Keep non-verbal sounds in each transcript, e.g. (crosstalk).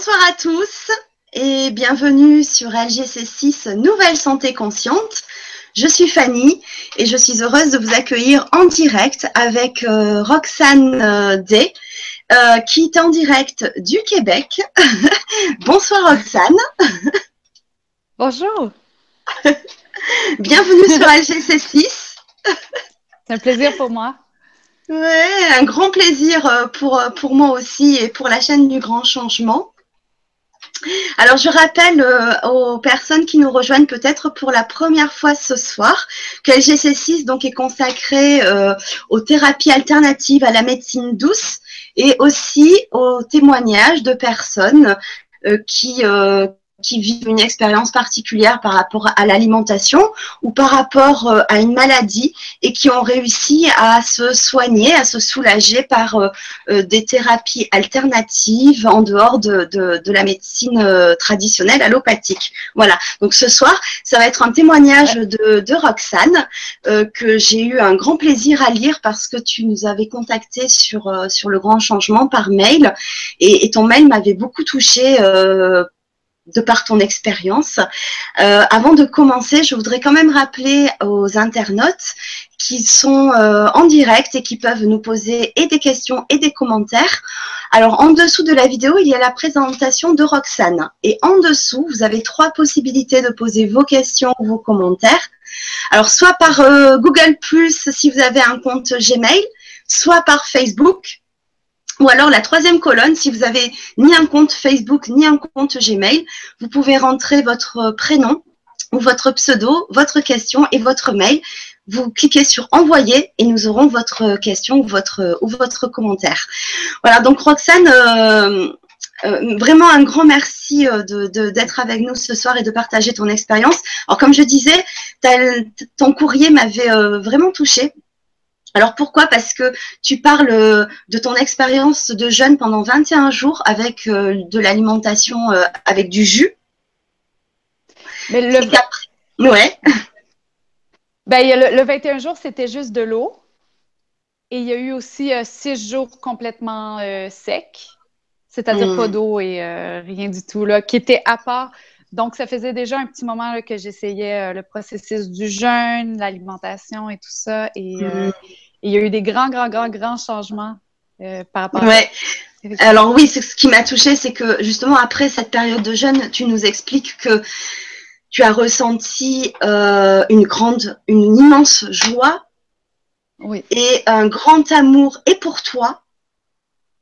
Bonsoir à tous et bienvenue sur LGC6 Nouvelle Santé Consciente. Je suis Fanny et je suis heureuse de vous accueillir en direct avec euh, Roxane euh, Day euh, qui est en direct du Québec. (laughs) Bonsoir Roxane. Bonjour. (laughs) Bienvenue sur LGC6. C'est un plaisir pour moi. Ouais, un grand plaisir pour, pour moi aussi et pour la chaîne du Grand Changement. Alors, je rappelle euh, aux personnes qui nous rejoignent peut-être pour la première fois ce soir que LGC6 donc, est consacré euh, aux thérapies alternatives à la médecine douce et aussi aux témoignages de personnes euh, qui, qui vivent une expérience particulière par rapport à l'alimentation ou par rapport euh, à une maladie et qui ont réussi à se soigner, à se soulager par euh, euh, des thérapies alternatives en dehors de, de, de la médecine traditionnelle allopathique. Voilà. Donc ce soir, ça va être un témoignage de, de Roxane que j'ai eu un grand plaisir à lire parce que tu nous avais contacté sur, sur le grand changement par mail et, et ton mail m'avait beaucoup touché de par ton expérience. Euh, avant de commencer, je voudrais quand même rappeler aux internautes qui sont euh, en direct et qui peuvent nous poser et des questions et des commentaires. Alors, en dessous de la vidéo, il y a la présentation de Roxane. Et en dessous, vous avez trois possibilités de poser vos questions ou vos commentaires. Alors, soit par euh, Google ⁇ si vous avez un compte Gmail, soit par Facebook, ou alors la troisième colonne, si vous avez ni un compte Facebook ni un compte Gmail, vous pouvez rentrer votre prénom ou votre pseudo, votre question et votre mail. Vous cliquez sur envoyer et nous aurons votre question ou votre, ou votre commentaire. Voilà, donc Roxane, euh, euh, vraiment un grand merci euh, d'être avec nous ce soir et de partager ton expérience. Alors comme je disais, ton courrier m'avait vraiment touchée alors pourquoi? Parce que tu parles euh, de ton expérience de jeûne pendant 21 jours avec euh, de l'alimentation euh, avec du jus. Mais le... Ouais. (laughs) Ben, le, le 21 jours, c'était juste de l'eau. Et il y a eu aussi 6 jours complètement secs, c'est-à-dire pas hmm. d'eau et rien du tout, là, qui était à part. Donc, ça faisait déjà un petit moment que j'essayais le processus du jeûne, l'alimentation et tout ça. Et hmm il y a eu des grands, grands, grands, grands changements euh, par rapport ouais. à Alors oui, ce qui m'a touché, c'est que justement après cette période de jeûne, tu nous expliques que tu as ressenti euh, une grande, une immense joie oui. et un grand amour et pour toi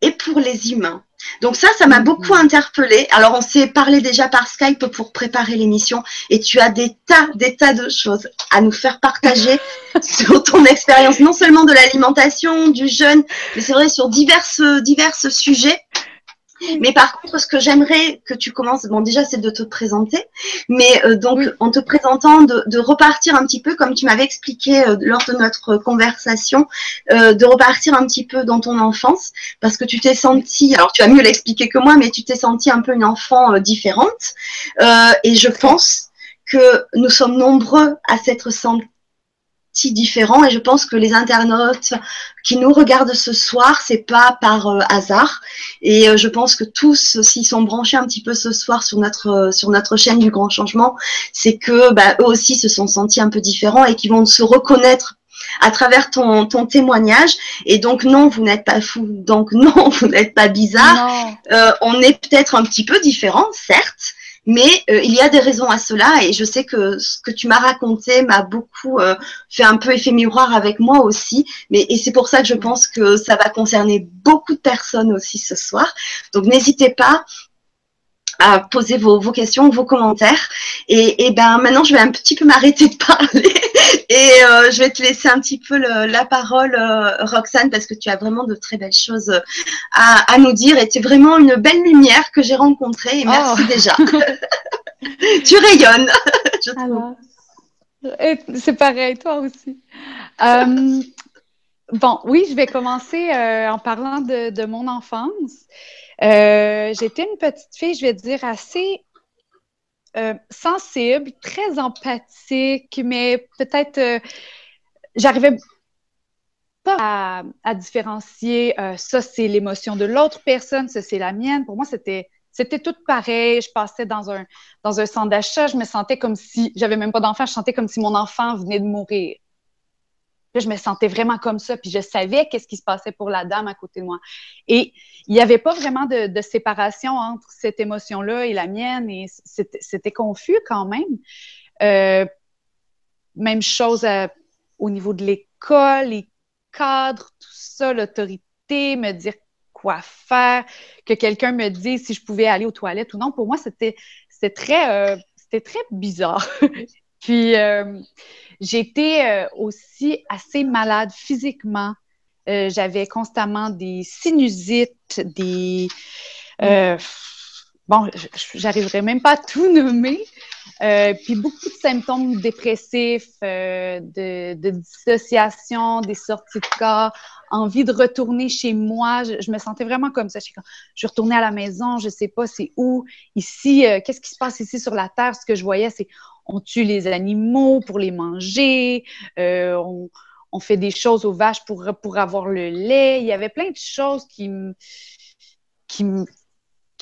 et pour les humains. Donc ça, ça m'a beaucoup interpellée. Alors on s'est parlé déjà par Skype pour préparer l'émission et tu as des tas, des tas de choses à nous faire partager (laughs) sur ton expérience, non seulement de l'alimentation, du jeûne, mais c'est vrai sur divers, divers sujets. Mais par contre, ce que j'aimerais que tu commences, bon déjà c'est de te présenter, mais euh, donc en te présentant, de, de, repartir un petit peu comme tu m'avais expliqué euh, lors de notre conversation, euh, de repartir un petit peu dans ton enfance, parce que tu t'es sentie, alors tu as mieux l'expliquer que moi, mais tu t'es sentie un peu une enfant différente, et je pense que nous sommes nombreux à s'être sentis différents et je pense que les internautes qui nous regardent ce soir, c'est pas par euh, hasard et euh, je pense que tous s'ils sont branchés un petit peu ce soir sur notre euh, sur notre chaîne du grand changement, c'est que bah, eux aussi se sont sentis un peu différents et qui vont se reconnaître à travers ton, ton témoignage. Et donc, non, vous n'êtes pas fou. Donc, (laughs) non, vous n'êtes pas bizarre. on est peut-être un petit peu différent, certes, mais euh, il y a des raisons à cela et je sais que ce que tu m'as raconté m'a beaucoup euh, fait un peu effet miroir avec moi aussi. Mais et c'est pour ça que je pense que ça va concerner beaucoup de personnes aussi ce soir. Donc n'hésitez pas à poser vos, vos, questions, vos commentaires. Et, et, ben maintenant, je vais un petit peu m'arrêter de parler (laughs) et euh, je vais te laisser un petit peu le, la parole, euh, Roxane, parce que tu as vraiment de très belles choses à, à nous dire et tu es vraiment une belle lumière que j'ai rencontrée. Et merci oh. déjà. (laughs) (laughs) tu rayonnes. C'est pareil, toi aussi. Euh, bon, oui, je vais commencer euh, en parlant de, de mon enfance. Euh, j'étais une petite fille, je vais dire, assez euh, sensible, très empathique, mais peut-être euh, j'arrivais pas à, différencier ça, c'est l'émotion de l'autre personne, ça, c'est la mienne. Pour moi, c'était c'était tout pareil. Je passais dans un, dans un d'achat, je me sentais comme si, j'avais même pas d'enfant, je sentais comme si mon enfant venait de mourir. Je me sentais vraiment comme ça, puis je savais qu'est-ce qui se passait pour la dame à côté de moi. Et il n'y avait pas vraiment de, séparation entre cette émotion-là et la mienne, et c'était confus quand même. Euh, même chose au niveau de l'école, les cadres, tout ça, l'autorité, me dire quoi faire, que quelqu'un me dise si je pouvais aller aux toilettes ou non. Pour moi, c'était euh, c'était très bizarre. (laughs) Puis, euh, j'étais euh, aussi assez malade physiquement. J'avais constamment des sinusites, des... bon, j'arriverai même pas à tout (laughs) nommer, euh, puis beaucoup de symptômes dépressifs, euh, de, dissociation, des sorties de corps, envie de retourner chez moi. Je, me sentais vraiment comme ça. Je, je retournais à la maison, je sais pas c'est où. Ici, euh, qu'est-ce qui se passe ici sur la Terre? Ce que je voyais, c'est on tue les animaux pour les manger, on, on, fait des choses aux vaches pour, avoir le lait. Il y avait plein de choses qui me,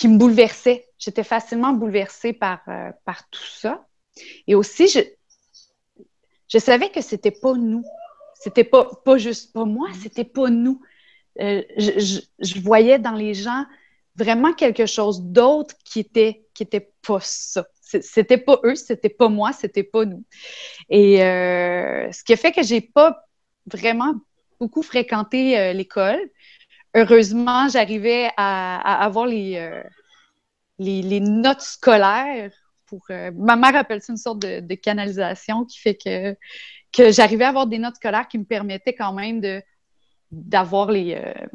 bouleversaient j'étais facilement bouleversée par, euh, tout ça. Et aussi, je, savais que c'était pas nous. C'était pas, pas juste pas moi, c'était pas nous. Euh, je, voyais dans les gens vraiment quelque chose d'autre qui était, qui pas ça. C'était pas eux, c'était pas moi, c'était pas nous. Et euh, ce qui a fait que j'ai pas vraiment beaucoup fréquenté l'école. Heureusement, j'arrivais à, avoir les, les, notes scolaires. Pour, euh, ma mère appelle ça une sorte de, canalisation qui fait que, que j'arrivais à avoir des notes scolaires qui me permettaient quand même de, d'avoir les, euh,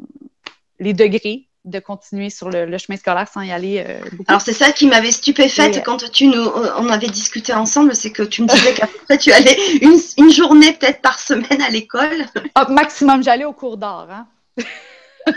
les degrés de continuer sur le, chemin scolaire sans y aller euh, Alors c'est ça qui m'avait stupéfaite quand tu nous on avait discuté ensemble, c'est que tu me disais qu'après tu allais une, une journée peut-être par semaine à l'école. Ah, maximum, j'allais au cours d'art. Hein? (laughs)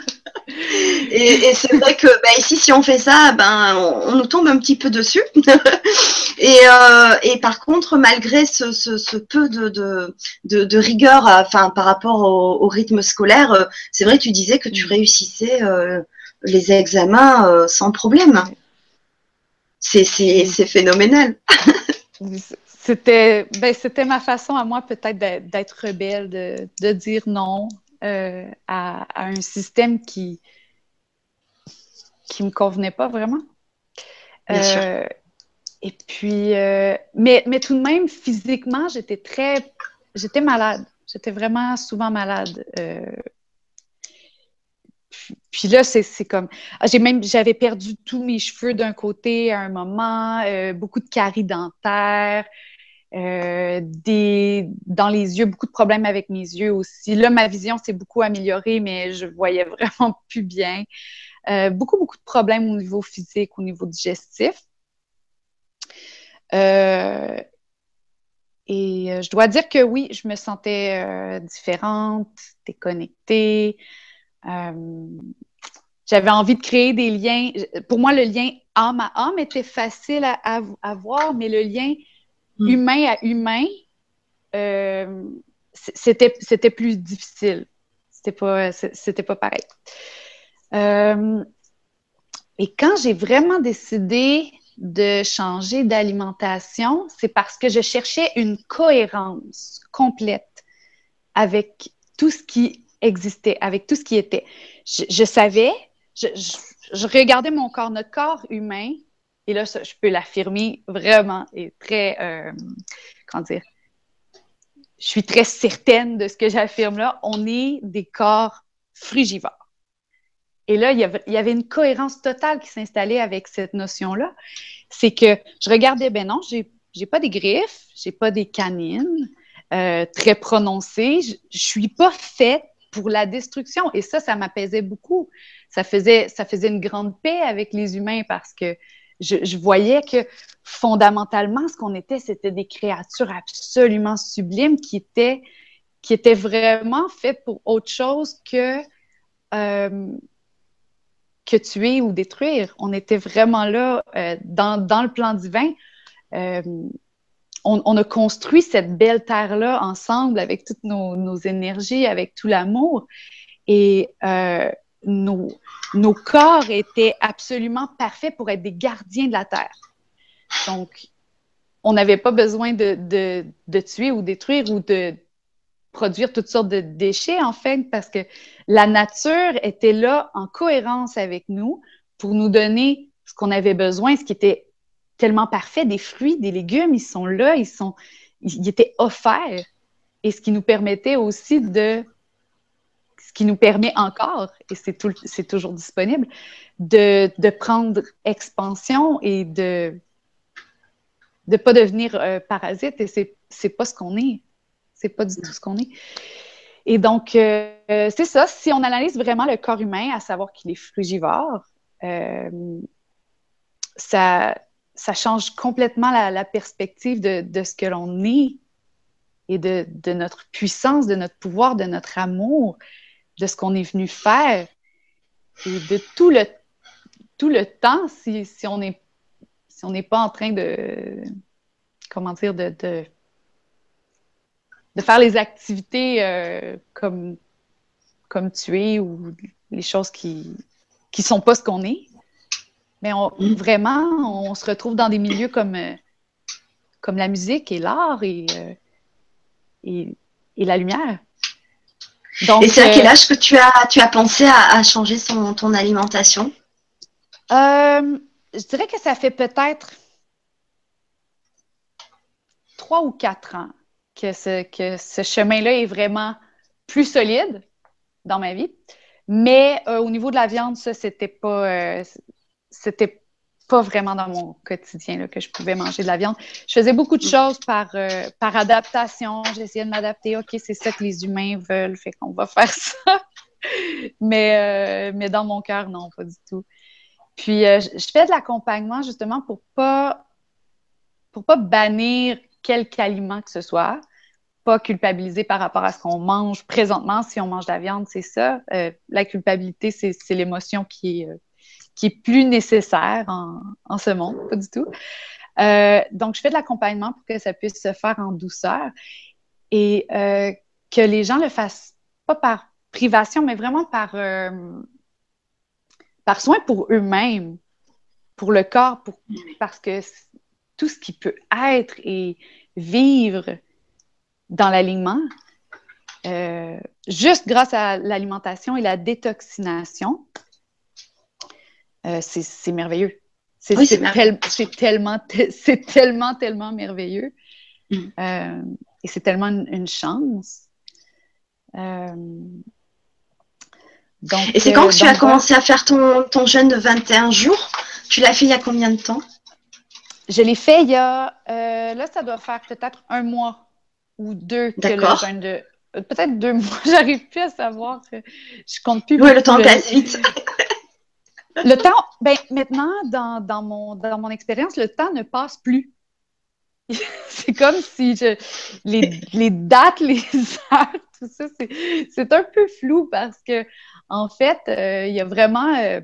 et, c'est vrai que bah, ici, si on fait ça, ben, on, nous tombe un petit peu dessus. (laughs) et, euh, et, par contre, malgré ce, ce, peu de, de, de, rigueur enfin, par rapport au, rythme scolaire, euh, c'est vrai que tu disais que tu mm. réussissais euh, les examens sans problème. C'est phénoménal. (laughs) c'était ben, ma façon à moi peut-être d'être rebelle, de, de dire non, euh, à, un système qui qui me convenait pas vraiment. Euh, et puis, euh, mais, mais tout de même, physiquement, j'étais très, j'étais malade. J'étais vraiment souvent malade. Puis, là, c'est comme, ah, j'ai même, j'avais perdu tous mes cheveux d'un côté à un moment, beaucoup de caries dentaires. Euh, des, dans les yeux, beaucoup de problèmes avec mes yeux aussi. Là, ma vision s'est beaucoup améliorée, mais je voyais (laughs) vraiment plus bien. Euh, beaucoup, beaucoup de problèmes au niveau physique, au niveau digestif. Euh, et je dois dire que oui, je me sentais différente, déconnectée. J'avais envie de créer des liens. Pour moi, le lien âme à âme était facile à, à voir, mais le lien Mm. humain à humain, euh, c'était plus difficile. C'était pas, c'était pas pareil. Euh, et quand j'ai vraiment décidé de changer d'alimentation, c'est parce que je cherchais une cohérence complète avec tout ce qui existait, avec tout ce qui était. Je, savais, je, regardais mon corps, notre corps humain, et là, je peux l'affirmer vraiment et très, euh, comment dire, je suis très certaine de ce que j'affirme là. On est des corps frugivores. Et là, il y avait, il y avait une cohérence totale qui s'installait avec cette notion-là. C'est que je regardais, ben non, j'ai, j'ai pas des griffes, j'ai pas des canines euh, très prononcées. Je, je suis pas faite pour la destruction. Et ça, ça m'apaisait beaucoup. Ça faisait, ça faisait une grande paix avec les humains parce que je, voyais que fondamentalement, ce qu'on était, c'était des créatures absolument sublimes qui étaient, qui étaient vraiment faites pour autre chose que, euh, que tuer ou détruire. On était vraiment là euh, dans, dans, le plan divin. Euh, on, a construit cette belle terre-là ensemble avec toutes nos, énergies, avec tout l'amour. Et nos, nos corps étaient absolument parfaits pour être des gardiens de la terre. Donc, on n'avait pas besoin de, tuer ou détruire ou de produire toutes sortes de déchets, en fait, parce que la nature était là en cohérence avec nous pour nous donner ce qu'on avait besoin, ce qui était tellement parfait, des fruits, des légumes, ils sont là, ils sont, ils étaient offerts. Et ce qui nous permettait aussi de, ce qui nous permet encore, et c'est, tout, c'est toujours disponible, de, de prendre expansion et de ne pas devenir euh, parasite. Et c'est, c'est pas ce qu'on est. C'est pas du tout ce qu'on est. Et donc, euh, c'est ça. Si on analyse vraiment le corps humain, à savoir qu'il est frugivore, euh, ça, ça change complètement la, perspective de, ce que l'on est et de, notre puissance, de notre pouvoir, de notre amour, de ce qu'on est venu faire et de tout le, tout le temps si, on n'est pas en train de comment dire de, de, faire les activités euh, comme comme tu es ou les choses qui qui sont pas ce qu'on est mais vraiment, on se retrouve dans des milieux comme, euh, comme la musique et l'art et, euh, et, la lumière. et c'est à quel euh, âge que tu as, tu as pensé à, changer son, ton alimentation? je dirais que ça fait peut-être trois ou quatre ans que ce, que ce chemin-là est vraiment plus solide dans ma vie. Mais au niveau de la viande, ça, c'était pas c'était pas vraiment dans mon quotidien là, que je pouvais manger de la viande. Je faisais beaucoup de choses par, euh, par adaptation. J'essayais de m'adapter. OK, c'est ça que les humains veulent, fait qu'on va (laughs) faire ça. mais, euh, mais dans mon cœur, non, pas du tout. Puis, euh, je fais de l'accompagnement justement pour pas, pour pas bannir quelque aliment que ce soit, pas culpabiliser par rapport à ce qu'on mange présentement. Si on mange de la viande, c'est ça. la culpabilité, c'est l'émotion qui est qui est plus nécessaire en, ce monde, pas du tout. Euh, donc, je fais de l'accompagnement pour que ça puisse se faire en douceur et euh, que les gens le fassent pas par privation, mais vraiment par, euh, par soin pour eux-mêmes, pour le corps, pour, parce que tout ce qui peut être et vivre dans l'alignement, juste grâce à l'alimentation et la détoxination, euh, c'est merveilleux. C'est tellement, (laughs) c'est tellement, tellement merveilleux. Mm. Euh, et c'est tellement une, chance. Euh, et c'est quand que tu as commencé à faire ton, ton, jeûne de 21 jours? Tu l'as fait il y a combien de temps? Je l'ai fait il y a. là, ça doit faire peut-être un mois ou deux que le jeûne de. Peut-être deux (laughs) mois, j'arrive plus à savoir. Je compte plus. Oui, le temps passe vite. (laughs) Le temps, ben, maintenant, dans, dans mon, dans mon expérience, le temps ne passe plus. (laughs) c'est comme si je, les, les, dates, les (laughs) heures, tout ça, c'est un peu flou parce que, en fait, euh, il y a vraiment, euh,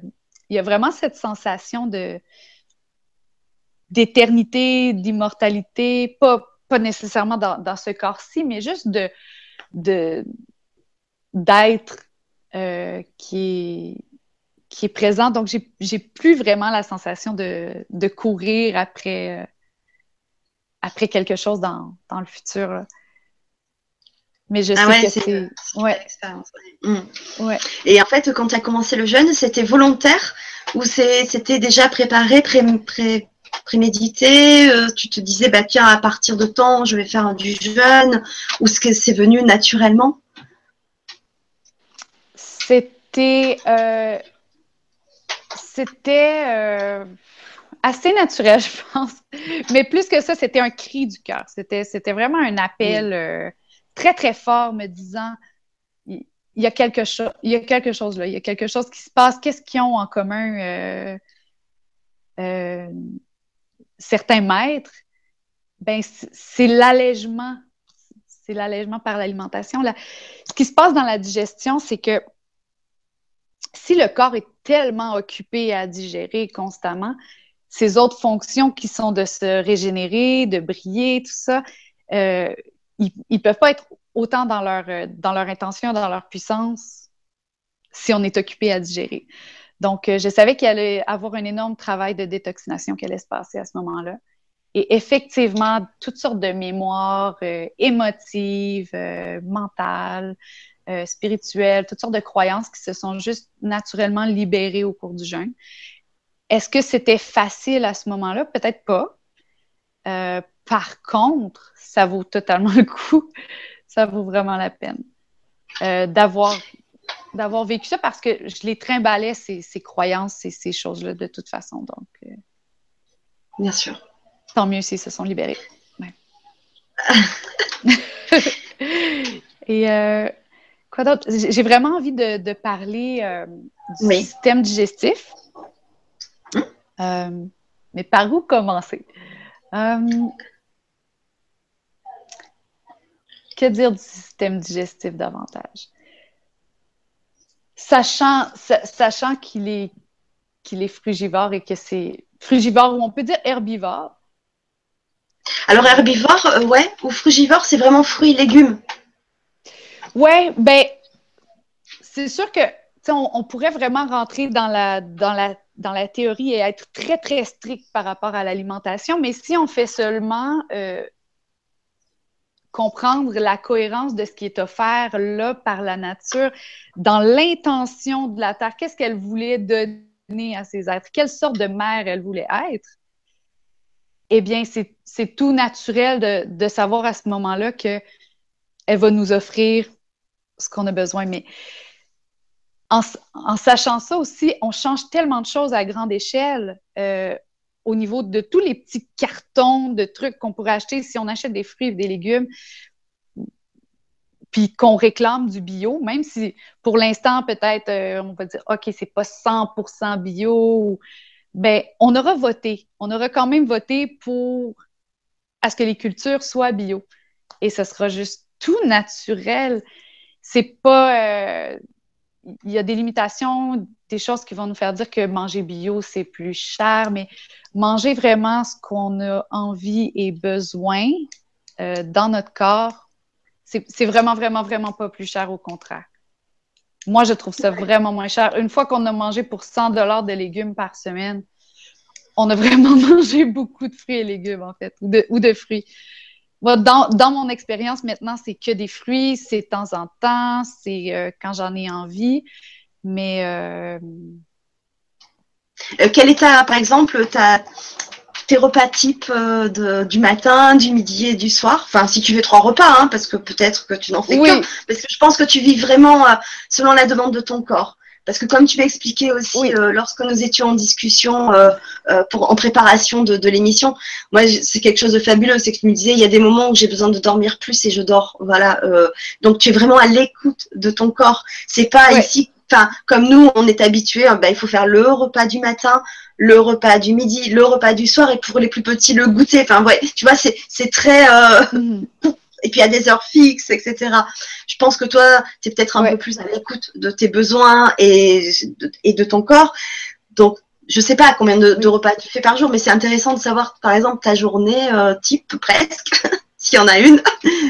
y a vraiment cette sensation de d'éternité, d'immortalité, pas, pas nécessairement dans, dans ce corps-ci, mais juste de d'être euh, qui est qui est présent. Donc, j'ai plus vraiment la sensation de, de courir après, euh, après quelque chose dans, dans le futur. Mais je ah sais que c'est. Ouais. Mm. ouais. Et en fait, quand tu as commencé le jeûne, c'était volontaire ou c'était déjà préparé, pré, pré, prémédité euh, Tu te disais, bah, tiens, à partir de temps, je vais faire du jeûne ou ce que c'est venu naturellement? C'était. Euh, c'était euh, assez naturel, (laughs) je pense. Mais plus que ça, c'était un cri du cœur. C'était, c'était vraiment un appel euh, très, très fort me disant il y a quelque chose, il y a quelque chose là, il y a quelque chose qui se passe. Qu'est-ce qu'ils ont en commun euh, certains maîtres? Ben, c'est l'allègement. C'est l'allègement par l'alimentation. Ce qui se passe dans la digestion, c'est que si le corps est tellement occupé à digérer constamment, ces autres fonctions qui sont de se régénérer, de briller, tout ça, euh, ils ne peuvent pas être autant dans leur, euh, dans leur intention, dans leur puissance si on est occupé à digérer. Donc, je savais qu'il allait avoir un énorme travail de détoxination qui allait se passer à ce moment-là. Et effectivement, toutes sortes de mémoires émotives, mentales, spirituelles, toutes sortes de croyances qui se sont juste naturellement libérées au cours du jeûne. Est-ce que c'était facile à ce moment-là? Peut-être pas. Euh, par contre, ça vaut totalement (laughs) le coup. Ça vaut vraiment la peine euh, d'avoir d'avoir vécu ça parce que je les trimballais, ces, ces croyances, ces, ces choses-là, de toute façon. Donc, euh, Bien sûr. Tant mieux s'ils se sont libérés. (laughs) (laughs) Et quoi d'autre? J'ai vraiment envie de, parler du système digestif. Euh, mais par où commencer? Euh, que dire du système digestif davantage? Sachant, sachant qu'il est, qu'il est frugivore et que c'est frugivore ou on peut dire herbivore. Alors herbivore, euh, ouais, ou frugivore, c'est vraiment fruits et légumes. Ouais, ben c'est sûr que on, pourrait vraiment rentrer dans la, théorie et être très, très strict par rapport à l'alimentation, mais si on fait seulement euh, comprendre la cohérence de ce qui est offert là par la nature, dans l'intention de la Terre, qu'est-ce qu'elle voulait donner à ses êtres, quelle sorte de mère elle voulait être, eh bien, c'est tout naturel de, de, savoir à ce moment-là qu'elle va nous offrir ce qu'on a besoin. Mais en, sachant ça aussi, on change tellement de choses à grande échelle euh, au niveau de tous les petits cartons de trucs qu'on pourrait acheter si on achète des fruits et des légumes, puis qu'on réclame du bio, même si pour l'instant, peut-être, euh, on va dire, OK, c'est pas 100% bio, ben, on aura voté. On aura quand même voté pour à ce que les cultures soient bio. Et ce sera juste tout naturel. C'est pas. Euh, il y a des limitations, des choses qui vont nous faire dire que manger bio, c'est plus cher, mais manger vraiment ce qu'on a envie et besoin euh, dans notre corps, c'est vraiment, vraiment, vraiment pas plus cher, au contraire. Moi, je trouve ça vraiment moins cher. Une fois qu'on a mangé pour 100 dollars de légumes par semaine, on a vraiment (laughs) mangé beaucoup de fruits et légumes, en fait, ou de, ou de fruits dans, mon expérience maintenant, c'est que des fruits, c'est de temps en temps, c'est euh, quand j'en ai envie. Mais. Euh... euh quel est, ta, par exemple, ta, tes repas types euh, du matin, du midi et du soir? Enfin, si tu veux trois repas, hein, parce que peut-être que tu n'en fais qu'un. Parce que je pense que tu vis vraiment selon la demande de ton corps. Parce que comme tu l'as expliqué aussi euh, lorsque nous étions en discussion euh, euh, pour, en préparation de, de l'émission, moi c'est quelque chose de fabuleux, c'est que tu me disais il y a des moments où j'ai besoin de dormir plus et je dors, voilà. donc tu es vraiment à l'écoute de ton corps. C'est pas ici, enfin comme nous on est habitué, ben, il faut faire le repas du matin, le repas du midi, le repas du soir et pour les plus petits le goûter. Enfin ouais, tu vois c'est c'est très mm (laughs) et puis à des heures fixes, etc. Je pense que toi, tu es peut-être un peu plus à l'écoute de tes besoins et de, et de ton corps. Donc, je sais pas combien de, repas tu fais par jour, mais c'est intéressant de savoir, par exemple, ta journée euh, type presque. (laughs) S'il y en a une,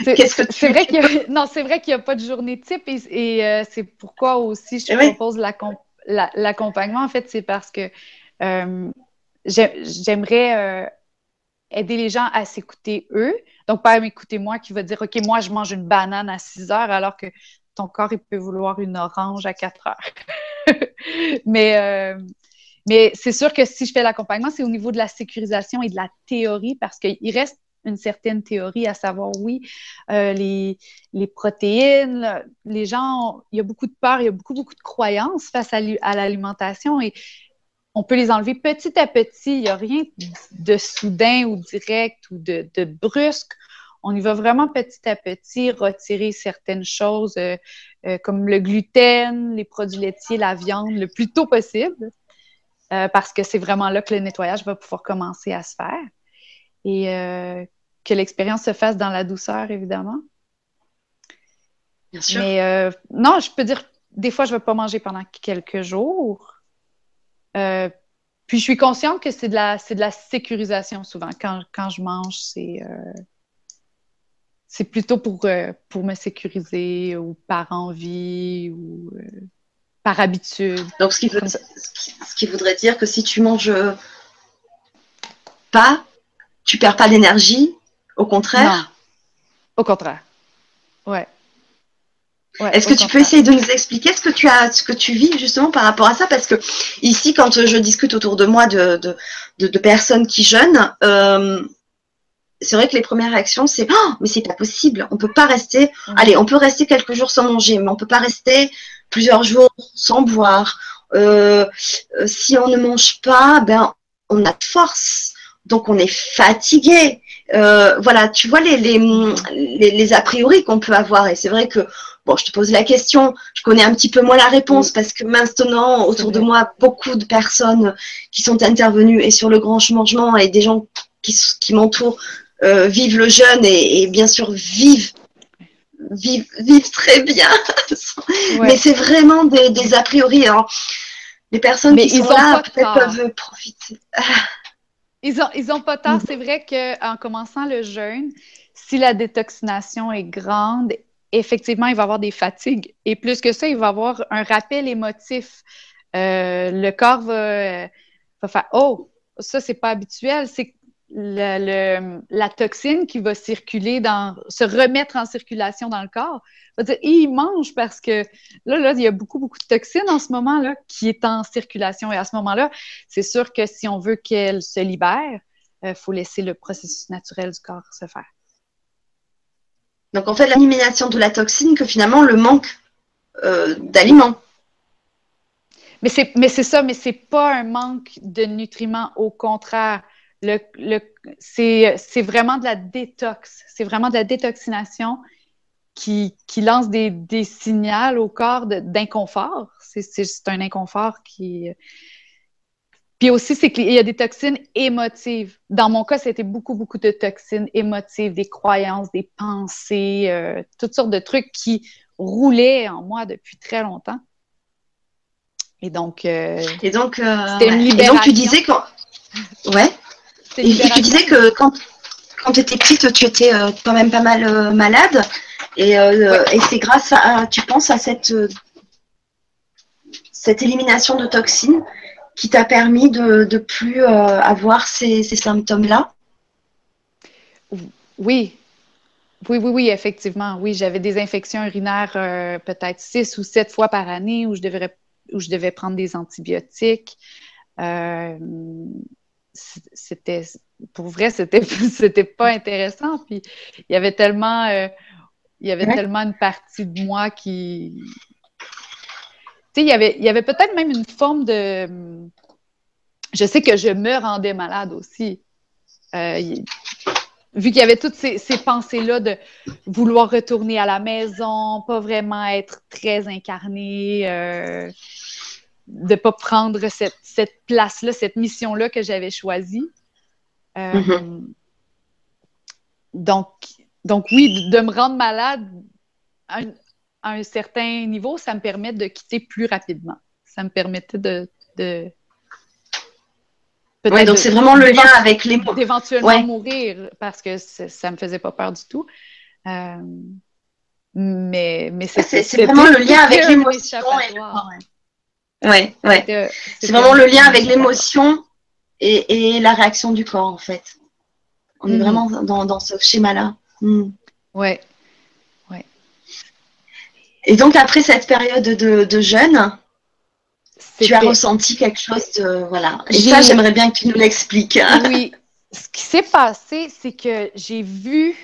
qu'est-ce que tu C'est vrai qu'il non, c'est vrai qu'il n'y a pas de journée type et, euh, c'est pourquoi aussi je te eh propose l'accompagnement. en fait, c'est parce que euh, j'aimerais aider les gens à s'écouter eux, donc, pas m'écouter moi qui va dire, OK, moi, je mange une banane à 6 heures alors que ton corps, il peut vouloir une orange à 4 heures. (laughs) mais euh, mais c'est sûr que si je fais l'accompagnement, c'est au niveau de la sécurisation et de la théorie parce qu'il reste une certaine théorie à savoir, oui, euh, les, les, protéines, les gens, il y a beaucoup de peur, il y a beaucoup, beaucoup de croyances face à l'alimentation et on peut les enlever petit à petit. Il n'y a rien de soudain ou direct ou de, brusque. On y va vraiment petit à petit retirer certaines choses euh, euh, comme le gluten, les produits laitiers, la viande le plus tôt possible euh, parce que c'est vraiment là que le nettoyage va pouvoir commencer à se faire et que l'expérience se fasse dans la douceur, évidemment. Bien sûr. Mais non, je peux dire, des fois, je ne vais pas manger pendant quelques jours. Euh, puis je suis consciente que c'est de la c'est de la sécurisation souvent. Quand, quand je mange, c'est euh, c'est plutôt pour, euh, pour me sécuriser ou par envie ou par habitude. Donc, ce qui, ce qui voudrait dire que si tu manges pas, tu perds pas d'énergie, au contraire? Au contraire. Ouais. Est-ce que tu peux essayer de nous expliquer ce que tu as, ce que tu vis justement par rapport à ça? Parce que ici, quand je discute autour de moi de, de, personnes qui jeûnent, euh, c'est vrai que les premières réactions, c'est oh, mais c'est pas possible, on peut pas rester. Allez, on peut rester quelques jours sans manger, mais on peut pas rester plusieurs jours sans boire. Euh, euh, si on ne mange pas, ben on a de force, donc on est fatigué. voilà, tu vois les, les, les, les a priori qu'on peut avoir, et c'est vrai que Bon, je te pose la question, je connais un petit peu moins la réponse parce que maintenant, autour de moi, beaucoup de personnes qui sont intervenues et sur le grand changement et des gens qui, qui m'entourent euh, vivent le jeûne et, bien sûr vivent vivent, vivent très bien. (laughs) Mais c'est vraiment des, a priori. Alors, les personnes qui sont là peut-être peuvent profiter. (laughs) ils ont, ils ont pas tard. Mm. C'est vrai qu'en commençant le jeûne, si la détoxination est grande effectivement, il va avoir des fatigues. Et plus que ça, il va avoir un rappel émotif. Euh, le corps va, faire Oh, ça, c'est pas habituel. C'est la toxine qui va circuler dans, se remettre en circulation dans le corps. Va dire, il mange parce que là, là, il y a beaucoup, beaucoup de toxines en ce moment-là qui est en circulation. Et à ce moment-là, c'est sûr que si on veut qu'elle se libère, il euh, faut laisser le processus naturel du corps se faire. Donc en fait, l'élimination de la toxine que finalement le manque euh, d'aliments. Mais c'est, mais c'est ça, mais c'est pas un manque de nutriments, au contraire. Le, le, c'est, vraiment de la détox, c'est vraiment de la détoxination qui, qui lance des, des signaux au corps d'inconfort. C'est, un inconfort qui, puis aussi, c'est qu'il y a des toxines émotives. Dans mon cas, c'était beaucoup, beaucoup de toxines émotives, des croyances, des pensées, euh, toutes sortes de trucs qui roulaient en moi depuis très longtemps. Et donc, euh, et donc, euh, c'était une libération. Et donc, tu disais que, ouais. Et, tu disais que quand, quand tu étais petite, tu étais quand même pas mal malade. Et, et c'est grâce à, tu penses à cette, cette élimination de toxines qui t'a permis de ne plus euh, avoir ces, symptômes-là? Oui. Oui, oui, oui, effectivement. Oui, j'avais des infections urinaires euh, peut-être six ou sept fois par année où je devais, où je devais prendre des antibiotiques. Euh, c'était pour vrai, c'était (laughs) c'était pas intéressant. Puis il y avait tellement il y avait tellement une partie de moi qui il y avait, il y avait peut-être même une forme de. Je sais que je me rendais malade aussi. Euh, vu qu'il y avait toutes ces, pensées-là de vouloir retourner à la maison, pas vraiment être très incarné, euh, de pas prendre cette, cette place-là, cette mission-là que j'avais choisie. Euh, mm-hmm. donc, donc, oui, de me rendre malade, à un certain niveau, ça me permet de quitter plus rapidement. Ça me permettait de. de donc c'est vraiment le lien avec les D'éventuellement mourir parce que ça me faisait pas peur du tout. Euh, mais mais c'est vraiment le lien avec l'émotion. Ouais, ouais. C'est vraiment le lien avec l'émotion et, et, la réaction du corps, en fait. On est mm. vraiment dans, dans ce schéma-là. Mm. Ouais, et donc, après cette période de, jeûne, tu as ressenti quelque chose de. Voilà. Et ça, j'aimerais bien que tu nous l'expliques. (laughs) Oui. Ce qui s'est passé, c'est que j'ai vu,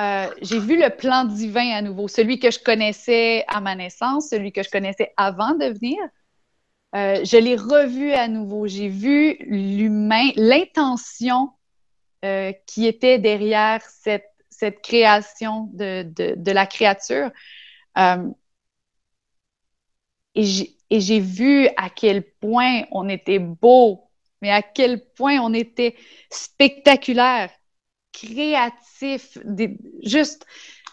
euh, j'ai vu le plan divin à nouveau, celui que je connaissais à ma naissance, celui que je connaissais avant de venir. Euh, je l'ai revu à nouveau. J'ai vu l'humain, l'intention euh, qui était derrière cette, cette création de, de, la créature. Et j'ai vu à quel point on était beau, mais à quel point on était spectaculaire, créatif, juste,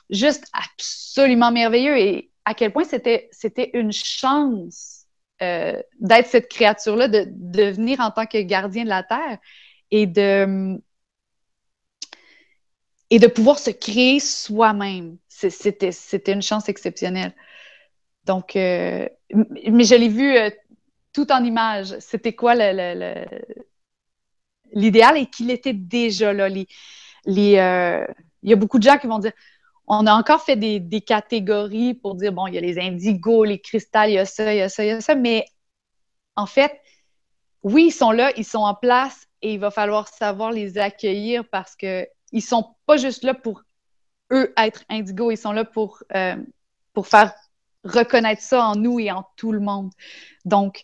juste absolument merveilleux et à quel point c'était une chance euh, d'être cette créature-là, de, de venir en tant que gardien de la Terre et de, et de pouvoir se créer soi-même. C'était une chance exceptionnelle. Donc, mais je l'ai vu tout en image. C'était quoi l'idéal et qu'il était déjà là. Il y a beaucoup de gens qui vont dire on a encore fait des, catégories pour dire bon, il y a les indigos, les cristals, il y a ça, il y a ça, il y a ça, mais en fait, oui, ils sont là, ils sont en place et il va falloir savoir les accueillir parce qu'ils ne sont pas juste là pour eux être indigos, ils sont là pour, euh, pour faire reconnaître ça en nous et en tout le monde. Donc,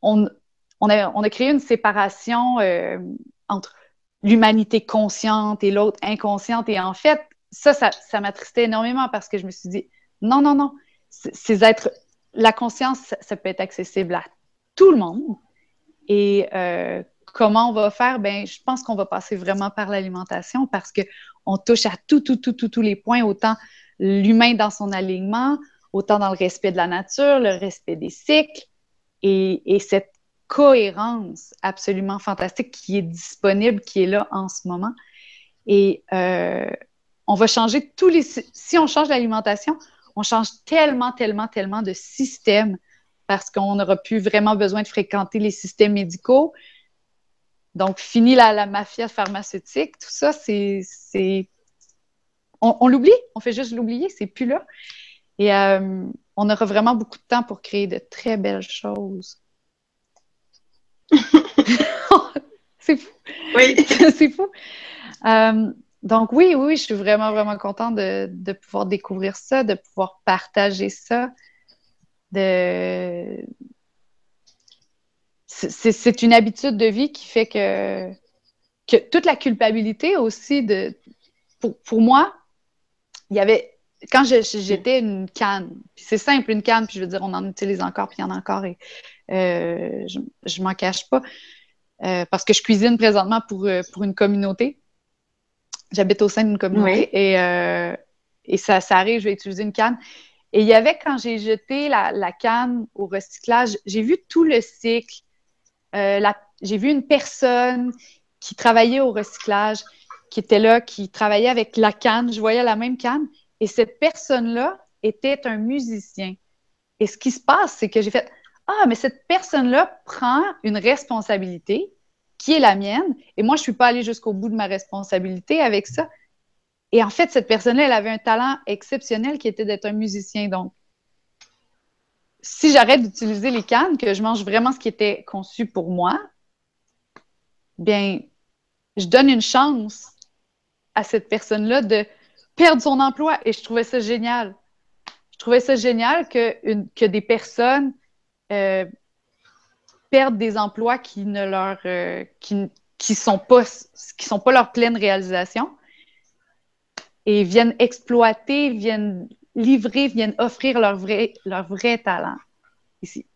on, on, a, on a créé une séparation euh, entre l'humanité consciente et l'autre inconsciente. Et en fait, ça, ça, ça m'attristait énormément parce que je me suis dit, non, non, non, ces êtres, la conscience, ça peut être accessible à tout le monde. Et euh, comment on va faire? Ben, je pense qu'on va passer vraiment par l'alimentation parce qu'on touche à tout, tout, tout, tout, tous les points, autant l'humain dans son alignement, autant dans le respect de la nature, le respect des cycles et, et cette cohérence absolument fantastique qui est disponible, qui est là en ce moment. Et euh, on va changer tous les... Si on change l'alimentation, on change tellement, tellement, tellement de systèmes parce qu'on n'aura plus vraiment besoin de fréquenter les systèmes médicaux. Donc, fini la, mafia pharmaceutique, tout ça, c'est. On, l'oublie, on fait juste l'oublier, c'est plus là. Et euh, on aura vraiment beaucoup de temps pour créer de très belles choses. (laughs) (laughs) c'est fou. Oui. (laughs) c'est fou. Euh, donc, oui, oui, je suis vraiment, vraiment contente de, pouvoir découvrir ça, de pouvoir partager ça c'est une habitude de vie qui fait que, toute la culpabilité aussi de pour, moi, il y avait quand j'étais une canne, c'est simple une canne, puis je veux dire on en utilise encore, puis il y en a encore et euh, je, je m'en cache pas euh, parce que je cuisine présentement pour, euh, pour une communauté. J'habite au sein d'une communauté et, et ça, ça arrive, je vais utiliser une canne. Et il y avait, quand j'ai jeté la, canne au recyclage, j'ai vu tout le cycle. Euh, j'ai vu une personne qui travaillait au recyclage, qui était là, qui travaillait avec la canne. Je voyais la même canne. Et cette personne-là était un musicien. Et ce qui se passe, c'est que j'ai fait Ah, mais cette personne-là prend une responsabilité qui est la mienne. Et moi, je ne suis pas allée jusqu'au bout de ma responsabilité avec ça. Et en fait, cette personne-là, elle avait un talent exceptionnel qui était d'être un musicien. Donc, si j'arrête d'utiliser les cannes, que je mange vraiment ce qui était conçu pour moi, bien, je donne une chance à cette personne-là de perdre son emploi. Et je trouvais ça génial. Je trouvais ça génial que, que des personnes euh, perdent des emplois qui ne leur euh, qui, qui sont pas qui sont pas leur pleine réalisation et viennent exploiter, viennent livrer, viennent offrir leur vrai, leur vrai talent ici.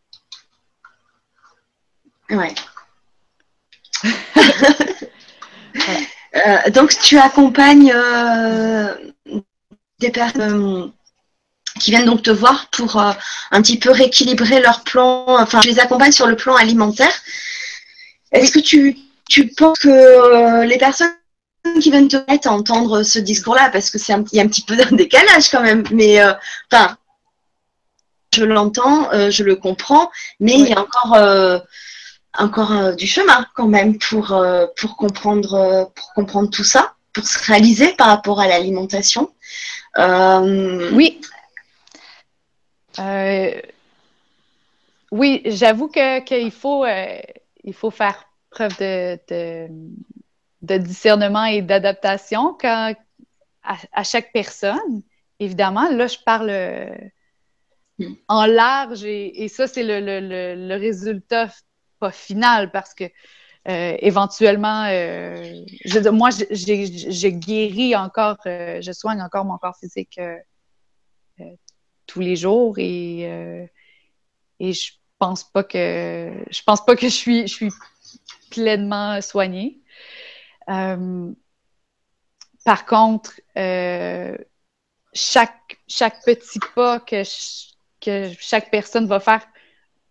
Ouais. (laughs) Euh, donc, tu accompagnes euh, des personnes qui viennent donc te voir pour euh, un petit peu rééquilibrer leur plan. Enfin, tu les accompagnes sur le plan alimentaire. Est-ce que tu, tu penses que les personnes qui viennent te mettre à entendre ce discours-là parce que c'est un, y a un petit peu d'un (laughs) décalage quand même. Mais euh, enfin, je l'entends, euh, je le comprends, mais il y a encore euh, encore du chemin quand même pour pour comprendre pour comprendre tout ça, pour se réaliser par rapport à l'alimentation. Oui. Oui, j'avoue que qu'il faut il faut faire preuve de discernement et d'adaptation à, chaque personne. Évidemment, là, je parle euh, en large et, ça, c'est le, résultat pas final parce que euh, éventuellement, euh, je, moi, j'ai guéri encore, je soigne encore mon corps physique tous les jours et, et je pense pas que je pense pas que je suis, je suis pleinement soignée. Euh, par contre, euh, chaque, chaque petit pas que, que chaque personne va faire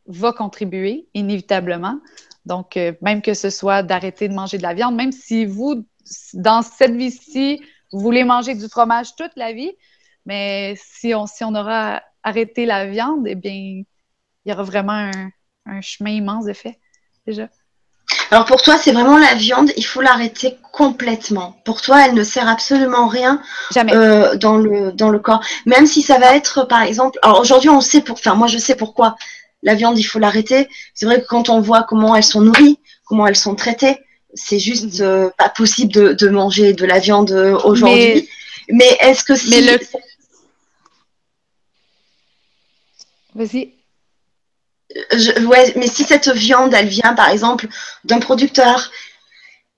va contribuer inévitablement. Donc, euh, même que ce soit d'arrêter de manger de la viande, même si vous, dans cette vie-ci, vous voulez manger du fromage toute la vie, mais si on, si on aura arrêter la viande, eh bien, il y aura vraiment un, chemin immense de fait, déjà. Alors pour toi, c'est vraiment la viande, il faut l'arrêter complètement. Pour toi, elle ne sert absolument rien euh, dans, le, dans le corps. Même si ça va être, par exemple, alors aujourd'hui, on sait pour, enfin moi je sais pourquoi la viande, il faut l'arrêter. C'est vrai que quand on voit comment elles sont nourries, comment elles sont traitées, c'est juste mhm. euh, pas possible de, manger de la viande euh, aujourd'hui. Mais, est-ce que si... Mais le... Vas-y. ouais, mais si cette viande, elle vient par exemple d'un producteur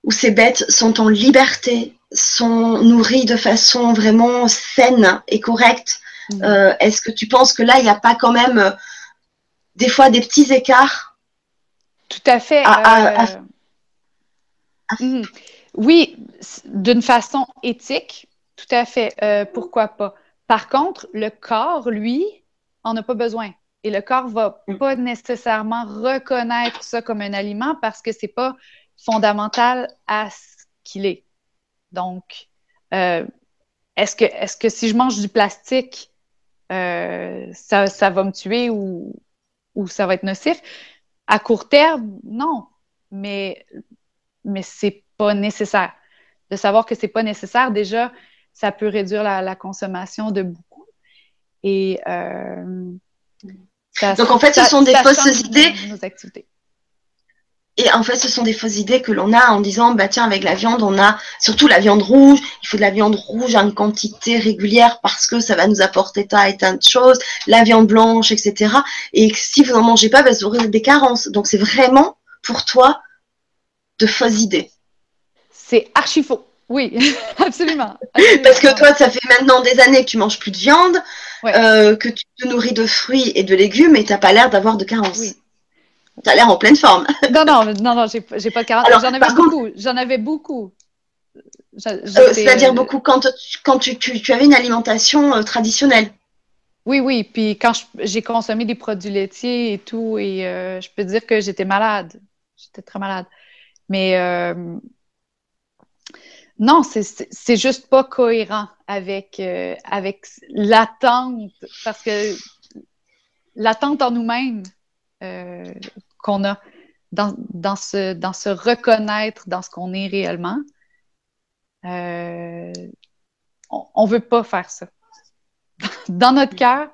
où ces bêtes sont en liberté, sont nourries de façon vraiment saine et correcte, mhm. euh, est-ce que tu penses que là, il n'y a pas quand même des fois des petits écarts Tout à fait. Mhm. Oui, d'une façon éthique, tout à fait. Euh, pourquoi pas? Par contre, le corps, lui, en a pas besoin. Et le corps va mm. pas nécessairement reconnaître ça comme un aliment parce que c'est pas fondamental à ce qu'il est. Donc, euh, est-ce que, est que si je mange du plastique, euh, ça, ça, va me tuer ou, ou ça va être nocif? À court terme, non. Mais mais c'est pas nécessaire. De savoir que c'est pas nécessaire, déjà, ça peut réduire la, consommation de beaucoup. Et euh, donc en fait, ce sont des fausses idées. Nos activités. Et en fait, ce sont des fausses idées que l'on a en disant, bah tiens, avec la viande, on a surtout la viande rouge. Il faut de la viande rouge en quantité régulière parce que ça va nous apporter tas et tas de choses. La viande blanche, etc. Et si vous n'en mangez pas, bah, vous aurez des carences. Donc c'est vraiment pour toi de fausses idées. C'est archi faux. Oui, (laughs) absolument, Parce que toi, ça fait maintenant des années que tu manges plus de viande, euh, que tu te nourris de fruits et de légumes et tu n'as pas l'air d'avoir de carence. Oui. Tu as l'air en pleine forme. (laughs) non, non, non, non, j'ai pas de carence. J'en avais beaucoup. J'en avais beaucoup. Euh, c'est-à-dire euh, beaucoup quand, quand tu, tu, avais une alimentation traditionnelle. Oui, oui. Puis quand j'ai consommé des produits laitiers et tout, et je peux dire que j'étais malade. J'étais très malade. Mais non, c'est juste pas cohérent avec, euh, avec l'attente, parce que l'attente en nous-mêmes euh, qu'on a dans, ce, dans se reconnaître dans ce qu'on est réellement, on, on veut pas faire ça. (laughs) Dans notre cœur,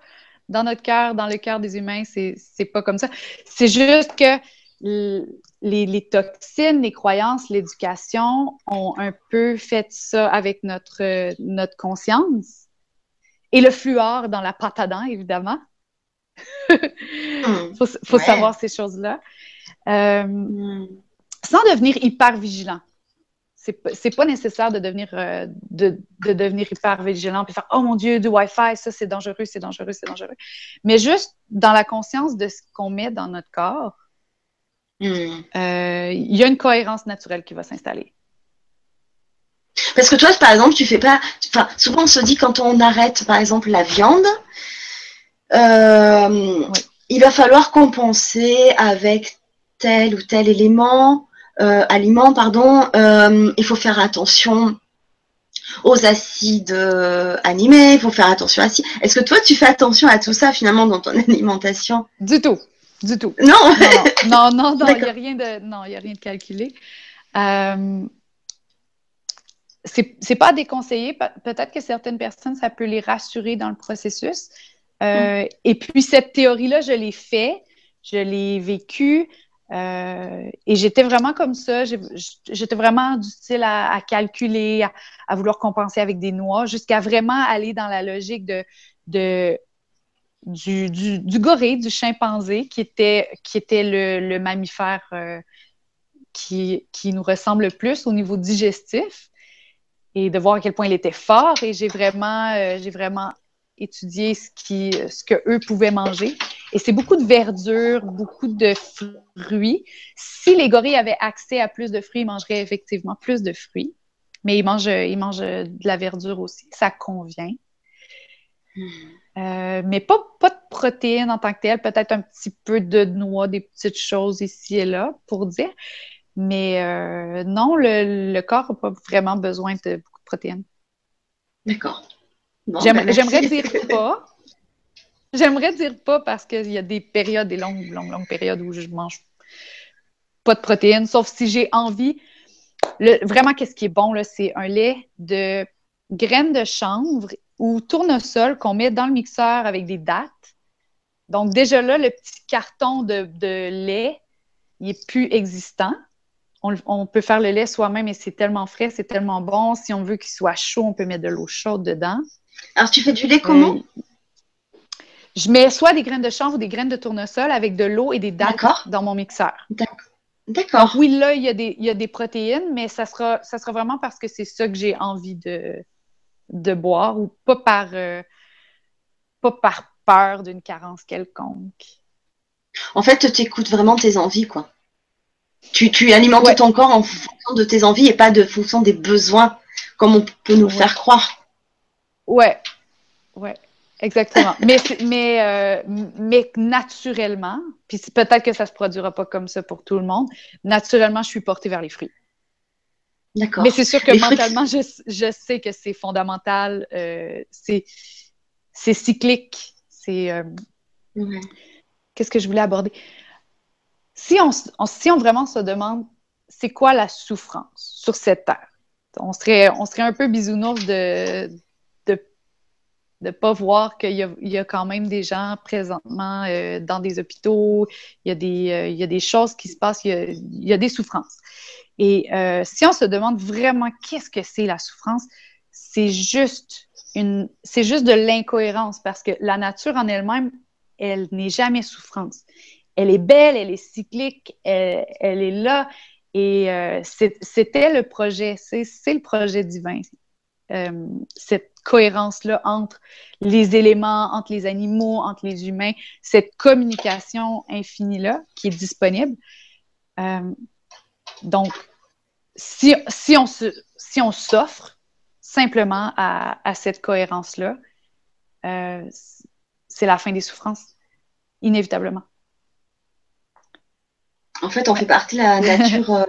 dans notre cœur, dans le cœur des humains, c'est pas comme ça. C'est juste que les, toxines, les croyances, l'éducation ont un peu fait ça avec notre, notre conscience. Et le fluor dans la pâte à dents, évidemment. Il hmm. (laughs) faut, savoir ces choses-là. Euh, hmm. Sans devenir hyper vigilant. C'est pas nécessaire de devenir, euh, de, devenir hyper vigilant puis faire Oh mon Dieu, du Wi-Fi, ça c'est dangereux, c'est dangereux, c'est dangereux. Mais juste dans la conscience de ce qu'on met dans notre corps, Hmm. Euh, il y a une cohérence naturelle qui va s'installer. Parce que toi, par exemple, tu fais pas. Enfin, souvent on se dit quand on arrête, par exemple, la viande, euh, il va falloir compenser avec tel ou tel élément, euh, aliment, pardon. il faut faire attention aux acides animés, il faut faire attention à Est-ce que toi, tu fais attention à tout ça finalement dans ton (laughs) alimentation? Du tout. Du tout. Non. non, non, non, il n'y a rien de, non, il a rien de calculé. Euh, c'est pas déconseillé. Peut-être que certaines personnes, ça peut les rassurer dans le processus. Euh, mm. Et puis, cette théorie-là, je l'ai fait, je l'ai vécue. Euh, et j'étais vraiment comme ça. J'étais vraiment du style à, calculer, à, vouloir compenser avec des noix, jusqu'à vraiment aller dans la logique de, de du, du, du, gorille, du chimpanzé, qui était, qui était le, mammifère euh, qui, qui, nous ressemble le plus au niveau digestif, et de voir à quel point il était fort. Et j'ai vraiment, euh, j'ai vraiment étudié ce, qui, ce que eux pouvaient manger. Et c'est beaucoup de verdure, beaucoup de fruits. Si les gorilles avaient accès à plus de fruits, ils mangeraient effectivement plus de fruits. Mais ils mangent, ils mangent de la verdure aussi. Ça convient. Hmm. Euh, mais pas, pas de protéines en tant que telles, peut-être un petit peu de noix, des petites choses ici et là pour dire. Mais euh, non, le, corps n'a pas vraiment besoin de beaucoup de protéines. D'accord. Ben, j'aimerais dire (laughs) pas. J'aimerais dire pas parce qu'il y a des périodes, des longues, longues, longues périodes où je mange pas de protéines, sauf si j'ai envie. vraiment, qu'est-ce qui est bon, là, c'est un lait de graines de chanvre ou tournesol qu'on met dans le mixeur avec des dattes. Donc, déjà là, le petit carton de, lait, il est plus existant. On, peut faire le lait soi-même et c'est tellement frais, c'est tellement bon. Si on veut qu'il soit chaud, on peut mettre de l'eau chaude dedans. Alors, tu fais du lait comment? Euh, je mets soit des graines de chanvre ou des graines de tournesol avec de l'eau et des dattes dans mon mixeur. D'accord. Oui, là, il y, a des, il y, a des, protéines, mais ça sera, ça sera vraiment parce que c'est ça que j'ai envie de, de boire ou pas par, euh, pas par peur d'une carence quelconque? En fait, tu écoutes vraiment tes envies, quoi. Tu, tu alimentes ton corps en fonction de tes envies et pas de fonction des besoins, comme on peut nous faire croire. Ouais, ouais. Exactement. mais, mais, euh, mais naturellement, puis peut-être que ça se produira pas comme ça pour tout le monde, naturellement, je suis portée vers les fruits. D'accord. Mais c'est sûr que mentalement, je, je, sais que c'est fondamental, euh, c'est cyclique. C'est. Euh, qu'est-ce que je voulais aborder? Si on, si on vraiment se demande c'est quoi la souffrance sur cette terre, on serait, on serait un peu bisounours de, de ne pas voir qu'il y, a quand même des gens présentement euh, dans des hôpitaux, il y, a des, euh, il y a des choses qui se passent, il y a, des souffrances. Et euh, si on se demande vraiment qu'est-ce que c'est la souffrance, c'est juste une, c'est juste de l'incohérence parce que la nature en elle-même, elle n'est jamais souffrance. Elle est belle, elle est cyclique, elle, est là. Et c'était le projet, c'est le projet divin. cette cohérence-là entre les éléments, entre les animaux, entre les humains, cette communication infinie-là qui est disponible. Euh, donc, si, si, on se, si on s'offre simplement à, à cette cohérence-là, euh, c'est la fin des souffrances, inévitablement. En fait, on fait partie de la nature. Euh,